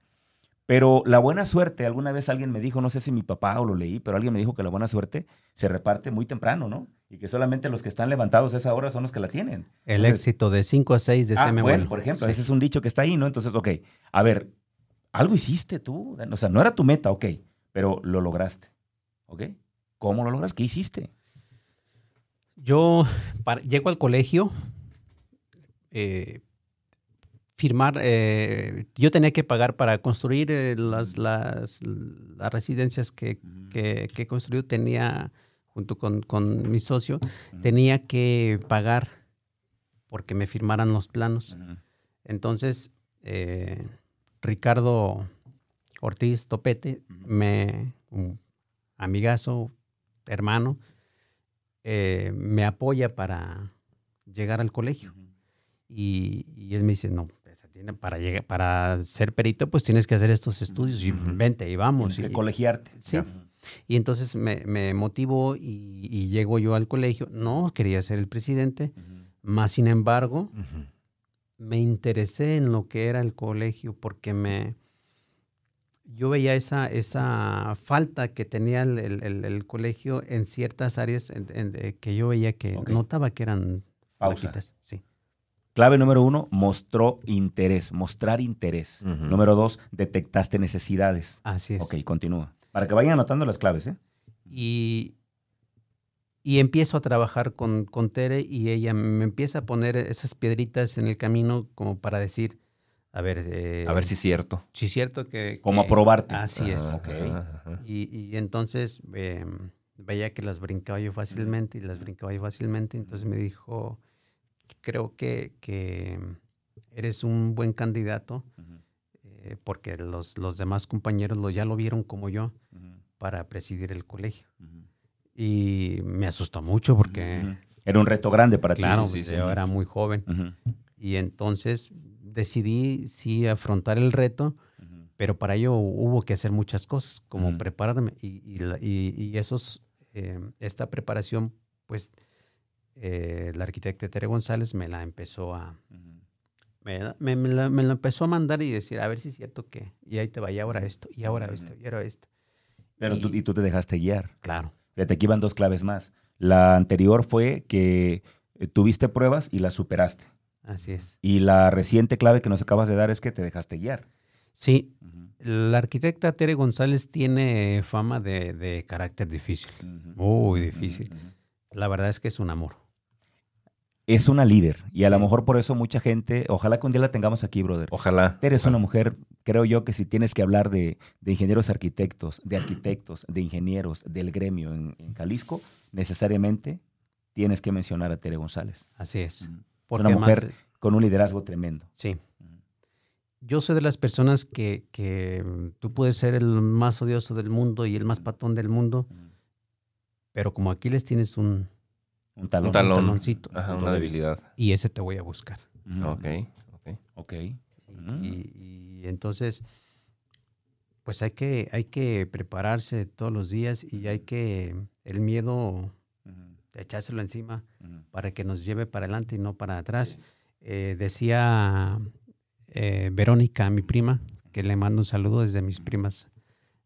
Pero la buena suerte, alguna vez alguien me dijo, no sé si mi papá o lo leí, pero alguien me dijo que la buena suerte se reparte muy temprano, ¿no? Y que solamente los que están levantados a esa hora son los que la tienen. El Entonces, éxito de 5 a 6 de ah, bueno, por ejemplo, Sí. ese es un dicho que está ahí, ¿no? Entonces, ok, a ver, algo hiciste tú, o sea, no era tu meta, ok, pero lo lograste, ¿ok? ¿Cómo lo lograste? ¿Qué hiciste? Yo para- llego al colegio, eh, firmar, eh, yo tenía que pagar para construir eh, las, las, las residencias que, que, que he construido, tenía, junto con, con mi socio, tenía que pagar porque me firmaran los planos. Entonces, Ricardo Ortiz Topete, me, un amigazo, hermano, eh, me apoya para llegar al colegio. Y, y él me dice, no, pues, para, llegar, para ser perito, pues tienes que hacer estos estudios y vente y vamos. Tienes que Y- colegiarte. Sí. Y entonces me, me motivó y, y llego yo al colegio. No, quería ser el presidente, más sin embargo, me interesé en lo que era el colegio porque me yo veía esa, esa falta que tenía el, el- el- el colegio en ciertas áreas en- en- de- que yo veía que notaba que eran Pausa. flaquitas. Sí. Clave número uno, mostró interés, mostrar interés. Número dos, detectaste necesidades. Así es. Ok, continúa. Para que vayan anotando las claves, ¿eh? Y, y empiezo a trabajar con, con Tere y ella me empieza a poner esas piedritas en el camino como para decir, a ver, eh, A ver si es cierto. sí es cierto que... Como que- aprobarte. Así es. Ajá. Ok. Ajá, ajá. Y, y entonces eh, veía que las brincaba yo fácilmente y las brincaba yo fácilmente. Entonces me dijo, creo que, que eres un buen candidato eh, porque los, los demás compañeros lo, ya lo vieron como yo para presidir el colegio. Y me asustó mucho porque. Era un reto grande para claro, ti. sí, sí, yo sí. era muy joven. Y entonces decidí sí afrontar el reto, pero para ello hubo que hacer muchas cosas, como prepararme. Y, y y- y esos, eh, esta preparación, pues eh, la arquitecta Tere González me la empezó a... Me, la- me- me la, me la empezó a mandar y decir, a ver si es cierto que... Y ahí te va, y ahora esto, y ahora esto, y ahora esto. Pero tú, Y- y tú te dejaste guiar. Claro, Fíjate, aquí van dos claves más. La anterior fue que eh, tuviste pruebas y las superaste. Así es. Y la reciente clave que nos acabas de dar es que te dejaste guiar. Sí, la arquitecta Tere González tiene fama de, de carácter difícil. ujú, Muy difícil. La verdad es que es un amor. Es una líder. Y a lo mejor por eso mucha gente, ojalá que un día la tengamos aquí, brother. Ojalá. Eres ojalá. una mujer, creo yo que si tienes que hablar de, de ingenieros arquitectos, de arquitectos, de ingenieros del gremio en, en Jalisco, necesariamente tienes que mencionar a Tere González. Así es. Una mujer con un liderazgo tremendo. sí. Yo soy de las personas que, que tú puedes ser el más odioso del mundo y el más patón del mundo, pero como aquí les tienes un, Un talón. Un talón. taloncito. Ajá, una debilidad. y ese te voy a buscar. Ujú. Ok, ok. Ok. Y, Mm. y- y entonces, pues hay que, hay que prepararse todos los días y hay que, el miedo. Echárselo encima para que nos lleve para adelante y no para atrás. Eh, decía eh, Verónica, mi prima, que le mando un saludo desde mis primas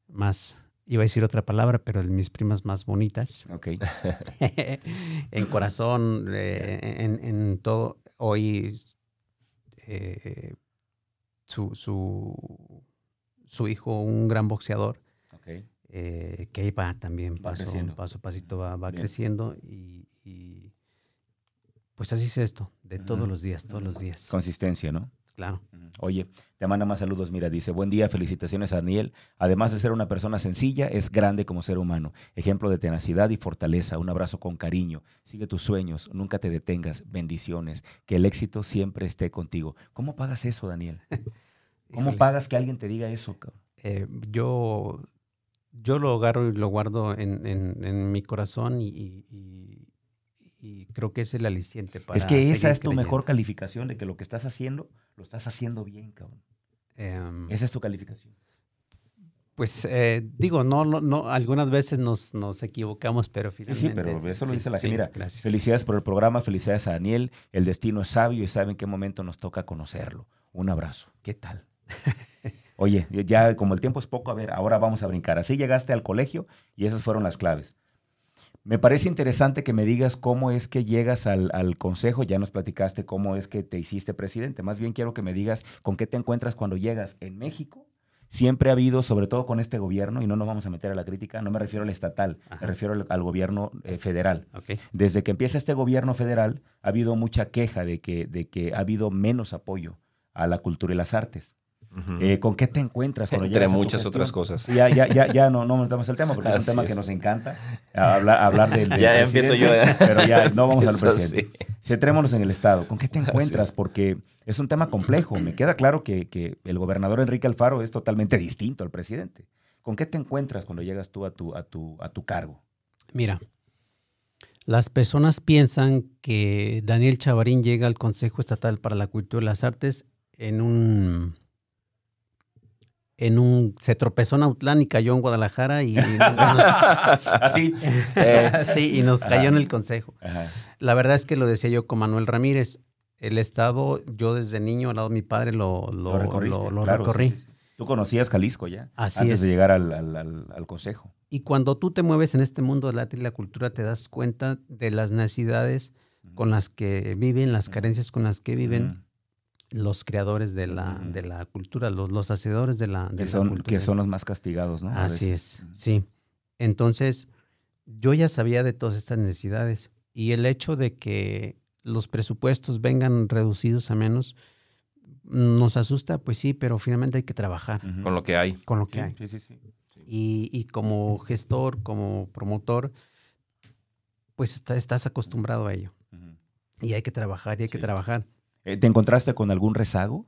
más, iba a decir otra palabra, pero de mis primas más bonitas. Ok. en corazón, eh, en, en todo. Hoy su, su, su hijo, un gran boxeador, Ok. Eh, que ahí va también, paso, paso a pasito va, va creciendo y, y, pues así es esto, de todos los días, todos los días. Consistencia, ¿no? Claro. Oye, te manda más saludos. Mira, dice, buen día, felicitaciones a Daniel. Además de ser una persona sencilla, es grande como ser humano. Ejemplo de tenacidad y fortaleza. Un abrazo con cariño. Sigue tus sueños, nunca te detengas. Bendiciones. Que el éxito siempre esté contigo. ¿Cómo pagas eso, Daniel? ¿Cómo pagas que alguien te diga eso? eh, yo, yo lo agarro y lo guardo en, en- en mi corazón y, y- y- y creo que es el aliciente para Es que esa es tu mejor calificación de que lo que estás haciendo, lo estás haciendo bien, cabrón. Em, Esa es tu calificación. Pues eh, digo, no, no, no, algunas veces nos, nos equivocamos, pero Sí, finalmente. sí, pero eso lo sí, dice la sí, gente. Mira, gracias. felicidades por el programa, felicidades a Daniel. El destino es sabio y sabe en qué momento nos toca conocerlo. Un abrazo. ¿Qué tal? Oye, ya como el tiempo es poco, a ver, ahora vamos a brincar. Así llegaste al colegio y esas fueron las claves. Me parece interesante que me digas cómo es que llegas al, al consejo. Ya nos platicaste cómo es que te hiciste presidente. Más bien quiero que me digas con qué te encuentras cuando llegas en México. Siempre ha habido, sobre todo con este gobierno, y no nos vamos a meter a la crítica, no me refiero al estatal, Ajá. me refiero al, al gobierno eh, federal. Desde que empieza este gobierno federal, ha habido mucha queja de que, de que ha habido menos apoyo a la cultura y las artes. Eh, ¿Con qué te encuentras cuando Entre llegas a tu muchas otras cosas. Ya, ya, ya, ya no, no metamos el tema porque es un tema es. que nos encanta. Hablar, hablar del, del Ya, empiezo yo, ¿eh? Pero ya no vamos al Eso presidente. sí. Centrémonos en el Estado. ¿Con qué te encuentras? es. Porque es un tema complejo. Me queda claro que, que el gobernador Enrique Alfaro es totalmente distinto al presidente. ¿Con qué te encuentras cuando llegas tú a tu, a tu, a tu cargo? Mira, las personas piensan que Daniel Chavarín llega al Consejo Estatal para la Cultura y las Artes en un. En un. Se tropezó en Autlán y cayó en Guadalajara y. y nos- Así. eh, sí, y nos cayó en el Consejo. Ajá. La verdad es que lo decía yo con Manuel Ramírez. El Estado, yo desde niño al lado de mi padre lo, lo, Lo recorriste, lo- lo claro, sí, recorrí. sí, sí. Tú conocías Jalisco ya, Así antes es. de llegar al, al- al- al consejo. Y cuando tú te mueves en este mundo del arte y la cultura, te das cuenta de las necesidades con las que viven, las carencias con las que viven los creadores de la, de la cultura, los, los hacedores de la, de Que la cultura. que son los más castigados, ¿no? Así es, sí. Entonces, yo ya sabía de todas estas necesidades y el hecho de que los presupuestos vengan reducidos a menos nos asusta, pues sí, pero finalmente hay que trabajar. Con lo que hay. con lo que Sí, hay. sí, sí, sí. Y, y como gestor, como promotor, pues está- estás acostumbrado a ello. Y hay que trabajar y hay que trabajar ¿Te encontraste con algún rezago?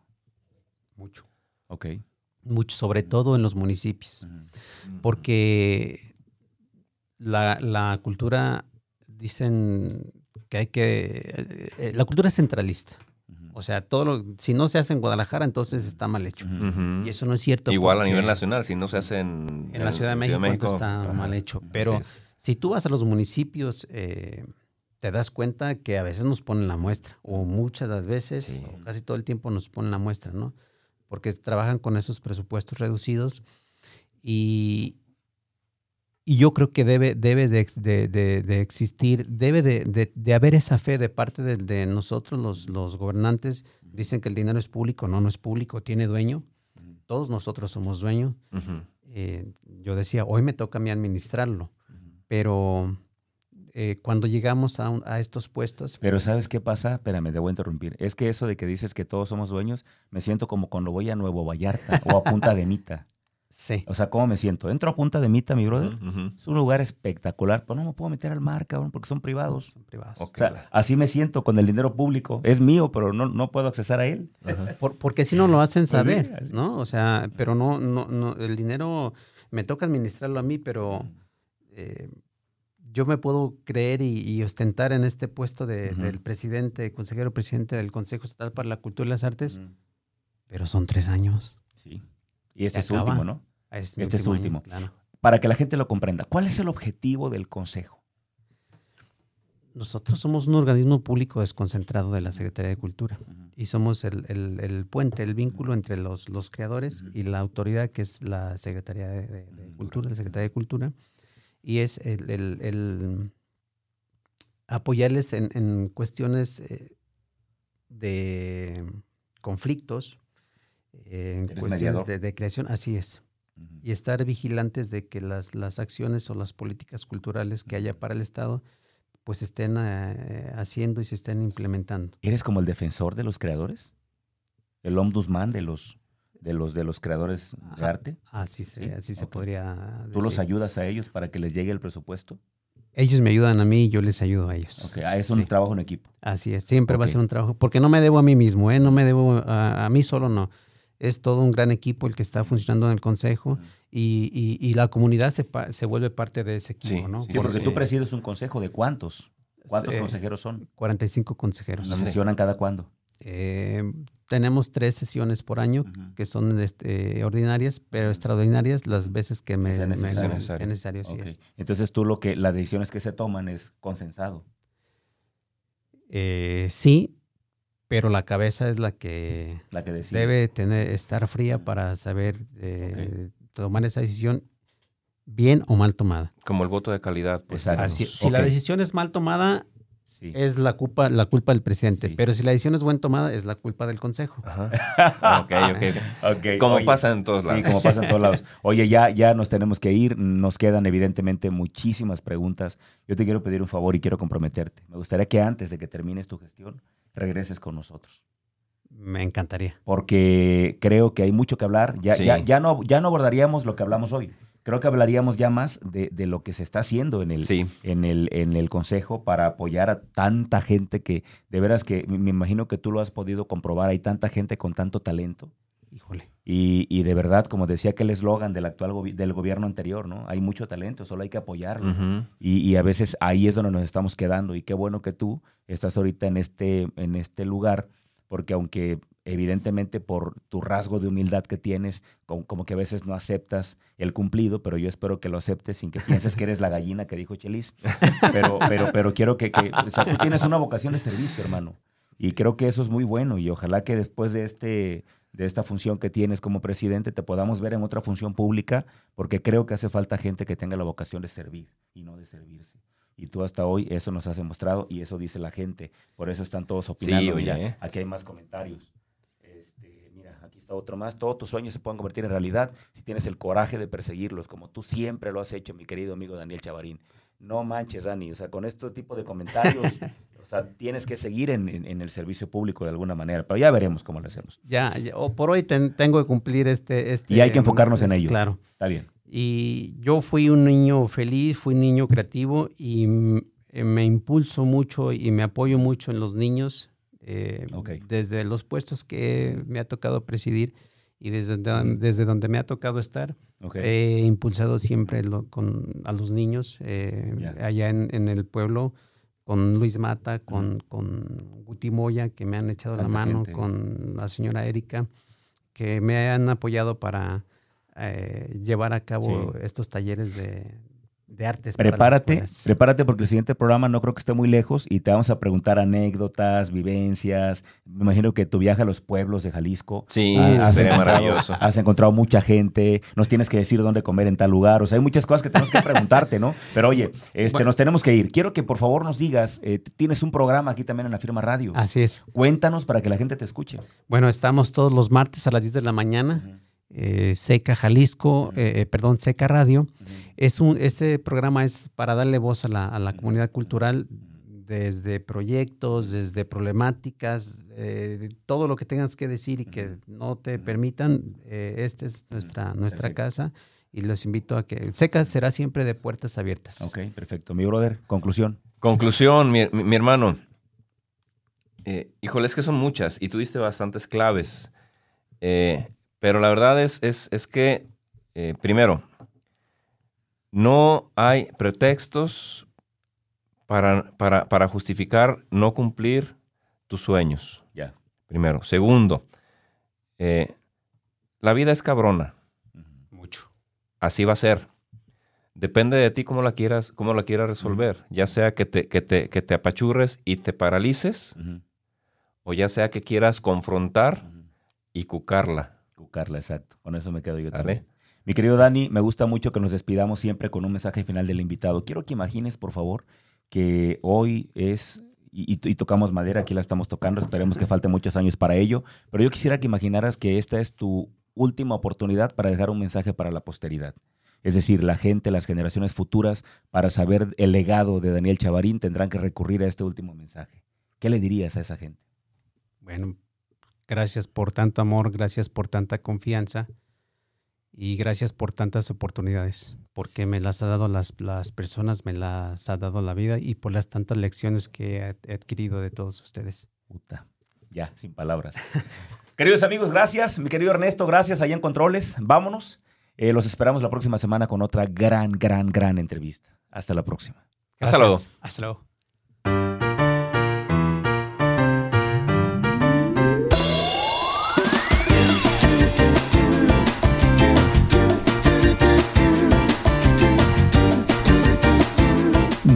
mucho. Ok. Mucho, sobre todo en los municipios. Porque la, la cultura, dicen que hay que... eh, eh, la cultura es centralista. O sea, todo lo, si no se hace en Guadalajara, entonces está mal hecho. Y eso no es cierto. Igual a nivel nacional, si no se hace en, En la Ciudad de México, está mal hecho. Pero si tú vas a los municipios, eh, te das cuenta que a veces nos ponen la muestra, o muchas de las veces, Sí. o casi todo el tiempo nos ponen la muestra, ¿no? Porque trabajan con esos presupuestos reducidos y, y yo creo que debe, debe de, de- de- de existir, debe de, de- de haber esa fe de parte de, nosotros, los, los gobernantes. Dicen que el dinero es público, no, no es público, tiene dueño. Todos nosotros somos dueños. Eh, yo decía, hoy me toca a mí administrarlo, pero eh, cuando llegamos a, un- a estos puestos, Pero ¿sabes qué pasa? Espérame, te voy a interrumpir. Es que eso de que dices que todos somos dueños, me siento como cuando voy a Nuevo Vallarta o a Punta de Mita. Sí. O sea, ¿cómo me siento? Entro a Punta de Mita, mi brother. Es un lugar espectacular, pero no me puedo meter al mar, cabrón, porque son privados. Son privados. Ok. O sea, así me siento con el dinero público. Es mío, pero no, no puedo accesar a él. Por- porque si no lo hacen Pues sí, saber. ¿no? O sea, pero no, no, no, el dinero me toca administrarlo a mí, pero eh, yo me puedo creer y, y ostentar en este puesto de- del presidente, consejero presidente del Consejo Estatal para la Cultura y las Artes, pero son tres años. Sí. Y este es acaba. último, ¿no? Ah, Es Este es tu año, último. claro. Para que la gente lo comprenda, ¿cuál es el objetivo del consejo? Nosotros somos un organismo público desconcentrado de la Secretaría de Cultura y somos el, el- el puente, el vínculo entre los, los creadores y la autoridad que es la Secretaría de, de- de Cultura, la Secretaría de Cultura, y es el, el- el apoyarles en, en cuestiones eh, de conflictos, eh, en cuestiones mediador. de, de creación, así es, y estar vigilantes de que las, las acciones o las políticas culturales que haya para el Estado pues estén eh, haciendo y se estén implementando. ¿Eres como el defensor de los creadores? ¿El ombudsman de los, de los, de los creadores de arte? Así se, Sí, así se podría ¿Tú los decir. ayudas a ellos para que les llegue el presupuesto? Ellos me ayudan a mí y yo les ayudo a ellos. Ok, ah, es un Sí. trabajo en equipo. Así es, siempre va a ser un trabajo, porque no me debo a mí mismo, ¿eh? no me debo a, a mí solo, no. Es todo un gran equipo el que está funcionando en el consejo y, y- y la comunidad se, se vuelve parte de ese equipo, Sí, ¿no? sí, porque tú presides un consejo de cuántos. ¿Cuántos consejeros son? 45 consejeros. ¿Y sesionan cada cuándo? Eh, tenemos tres sesiones por año que son este, ordinarias, pero extraordinarias las veces que me, sea me- necesario. es. Entonces tú lo que, las decisiones que se toman es consensado. Eh, sí, pero la cabeza es la que La que decide. debe tener, estar fría para saber eh, tomar esa decisión bien o mal tomada. Como el voto de calidad. pues. Exacto. Así- si la decisión es mal tomada, Sí. es la culpa, la culpa del presidente, Sí. pero si la decisión es bien tomada, es la culpa del consejo. Ajá. Ok, ok. Ok, Como oye, pasa en todos Sí, lados. como pasa en todos lados. Oye, ya, ya nos tenemos que ir. Nos quedan evidentemente muchísimas preguntas. Yo te quiero pedir un favor y quiero comprometerte. Me gustaría que antes de que termines tu gestión, regreses con nosotros. Me encantaría. Porque creo que hay mucho que hablar. Ya, Sí. ya, ya, no, ya no abordaríamos lo que hablamos hoy. Creo que hablaríamos ya más de, de lo que se está haciendo en el, Sí. en el, en el consejo para apoyar a tanta gente que, de veras que me imagino que tú lo has podido comprobar, hay tanta gente con tanto talento. Híjole. Y, y de verdad, como decía que el eslogan del actual gobi- del gobierno anterior, ¿no? Hay mucho talento, solo hay que apoyarlo. Y, y a veces ahí es donde nos estamos quedando. Y qué bueno que tú estás ahorita en este, en este lugar, porque aunque evidentemente por tu rasgo de humildad que tienes, como, como que a veces no aceptas el cumplido, pero yo espero que lo aceptes sin que pienses que eres la gallina que dijo Chelis. Pero, pero, pero quiero que, que o sea, tú tienes una vocación de servicio, hermano. Y creo que eso es muy bueno y ojalá que después de este de esta función que tienes como presidente te podamos ver en otra función pública porque creo que hace falta gente que tenga la vocación de servir y no de servirse. Y tú hasta hoy eso nos has demostrado y eso dice la gente. Por eso están todos opinando. oye, Mira, ¿eh? aquí hay más comentarios. Está otro más. Todos tus sueños se pueden convertir en realidad si tienes el coraje de perseguirlos, como tú siempre lo has hecho, mi querido amigo Daniel Chavarín. No manches, Dani. O sea, con este tipo de comentarios, o sea, tienes que seguir en, en- en el servicio público de alguna manera. Pero ya veremos cómo lo hacemos. Ya, ya, o por hoy ten- tengo que cumplir este, este... Y hay que enfocarnos en ello. Claro. Está bien. Y yo fui un niño feliz, fui un niño creativo y eh, me impulso mucho y me apoyo mucho en los niños. Eh. Desde los puestos que me ha tocado presidir y desde, don- desde donde me ha tocado estar, he impulsado siempre lo- con, a los niños eh, allá en, en el pueblo, con Luis Mata, con, con Guti Moya, que me han echado la mano, gente. con la señora Erika, que me han apoyado para eh, llevar a cabo Sí. estos talleres de, de artes. para las Prepárate, prepárate porque el siguiente programa no creo que esté muy lejos y te vamos a preguntar anécdotas, vivencias. Me imagino que tu viaje a los pueblos de Jalisco. Sí, has sería encontrado- maravilloso. Has encontrado mucha gente, nos tienes que decir dónde comer en tal lugar. O sea, hay muchas cosas que tenemos que preguntarte, ¿no? Pero oye, este, Bueno. nos tenemos que ir. Quiero que por favor nos digas, eh, tienes un programa aquí también en la firma radio. Así es. Cuéntanos para que la gente te escuche. Bueno, estamos todos los martes a las 10 de la mañana. Eh, Seca Jalisco, eh, eh, perdón, Seca Radio. Es un, ese programa es para darle voz a la, a la comunidad cultural desde proyectos, desde problemáticas, eh, todo lo que tengas que decir y que no te permitan, eh, esta es nuestra, nuestra Perfecto. casa y los invito a que Seca será siempre de puertas abiertas. Ok, perfecto. Mi brother, conclusión. Conclusión, mi, mi- mi hermano. Eh, híjole, es que son muchas y tú diste bastantes claves. Eh, pero la verdad es, es, es que, eh, primero, no hay pretextos para, para, para justificar no cumplir tus sueños. Ya. Primero. Segundo, eh, la vida es cabrona. Mucho. Así va a ser. Depende de ti cómo la quieras, cómo la quieras resolver. Ya sea que te, que, te, que te apachurres y te paralices, o ya sea que quieras confrontar y cucarla. Cucarla, exacto. Con eso me quedo yo ¿Sale? también. Mi querido Dani, me gusta mucho que nos despidamos siempre con un mensaje final del invitado. Quiero que imagines, por favor, que hoy es, y, y- y tocamos madera, aquí la estamos tocando, esperemos que falte muchos años para ello, pero yo quisiera que imaginaras que esta es tu última oportunidad para dejar un mensaje para la posteridad. Es decir, la gente, las generaciones futuras, para saber el legado de Daniel Chavarín, tendrán que recurrir a este último mensaje. ¿Qué le dirías a esa gente? Bueno, gracias por tanto amor, gracias por tanta confianza y gracias por tantas oportunidades, porque me las ha dado las, las personas, me las ha dado la vida y por las tantas lecciones que he adquirido de todos ustedes. Puta, ya, sin palabras. Queridos amigos, gracias. Mi querido Ernesto, gracias allá en Controles. Vámonos. Eh, los esperamos la próxima semana con otra gran, gran, gran entrevista. Hasta la próxima. Hasta luego. Hasta luego.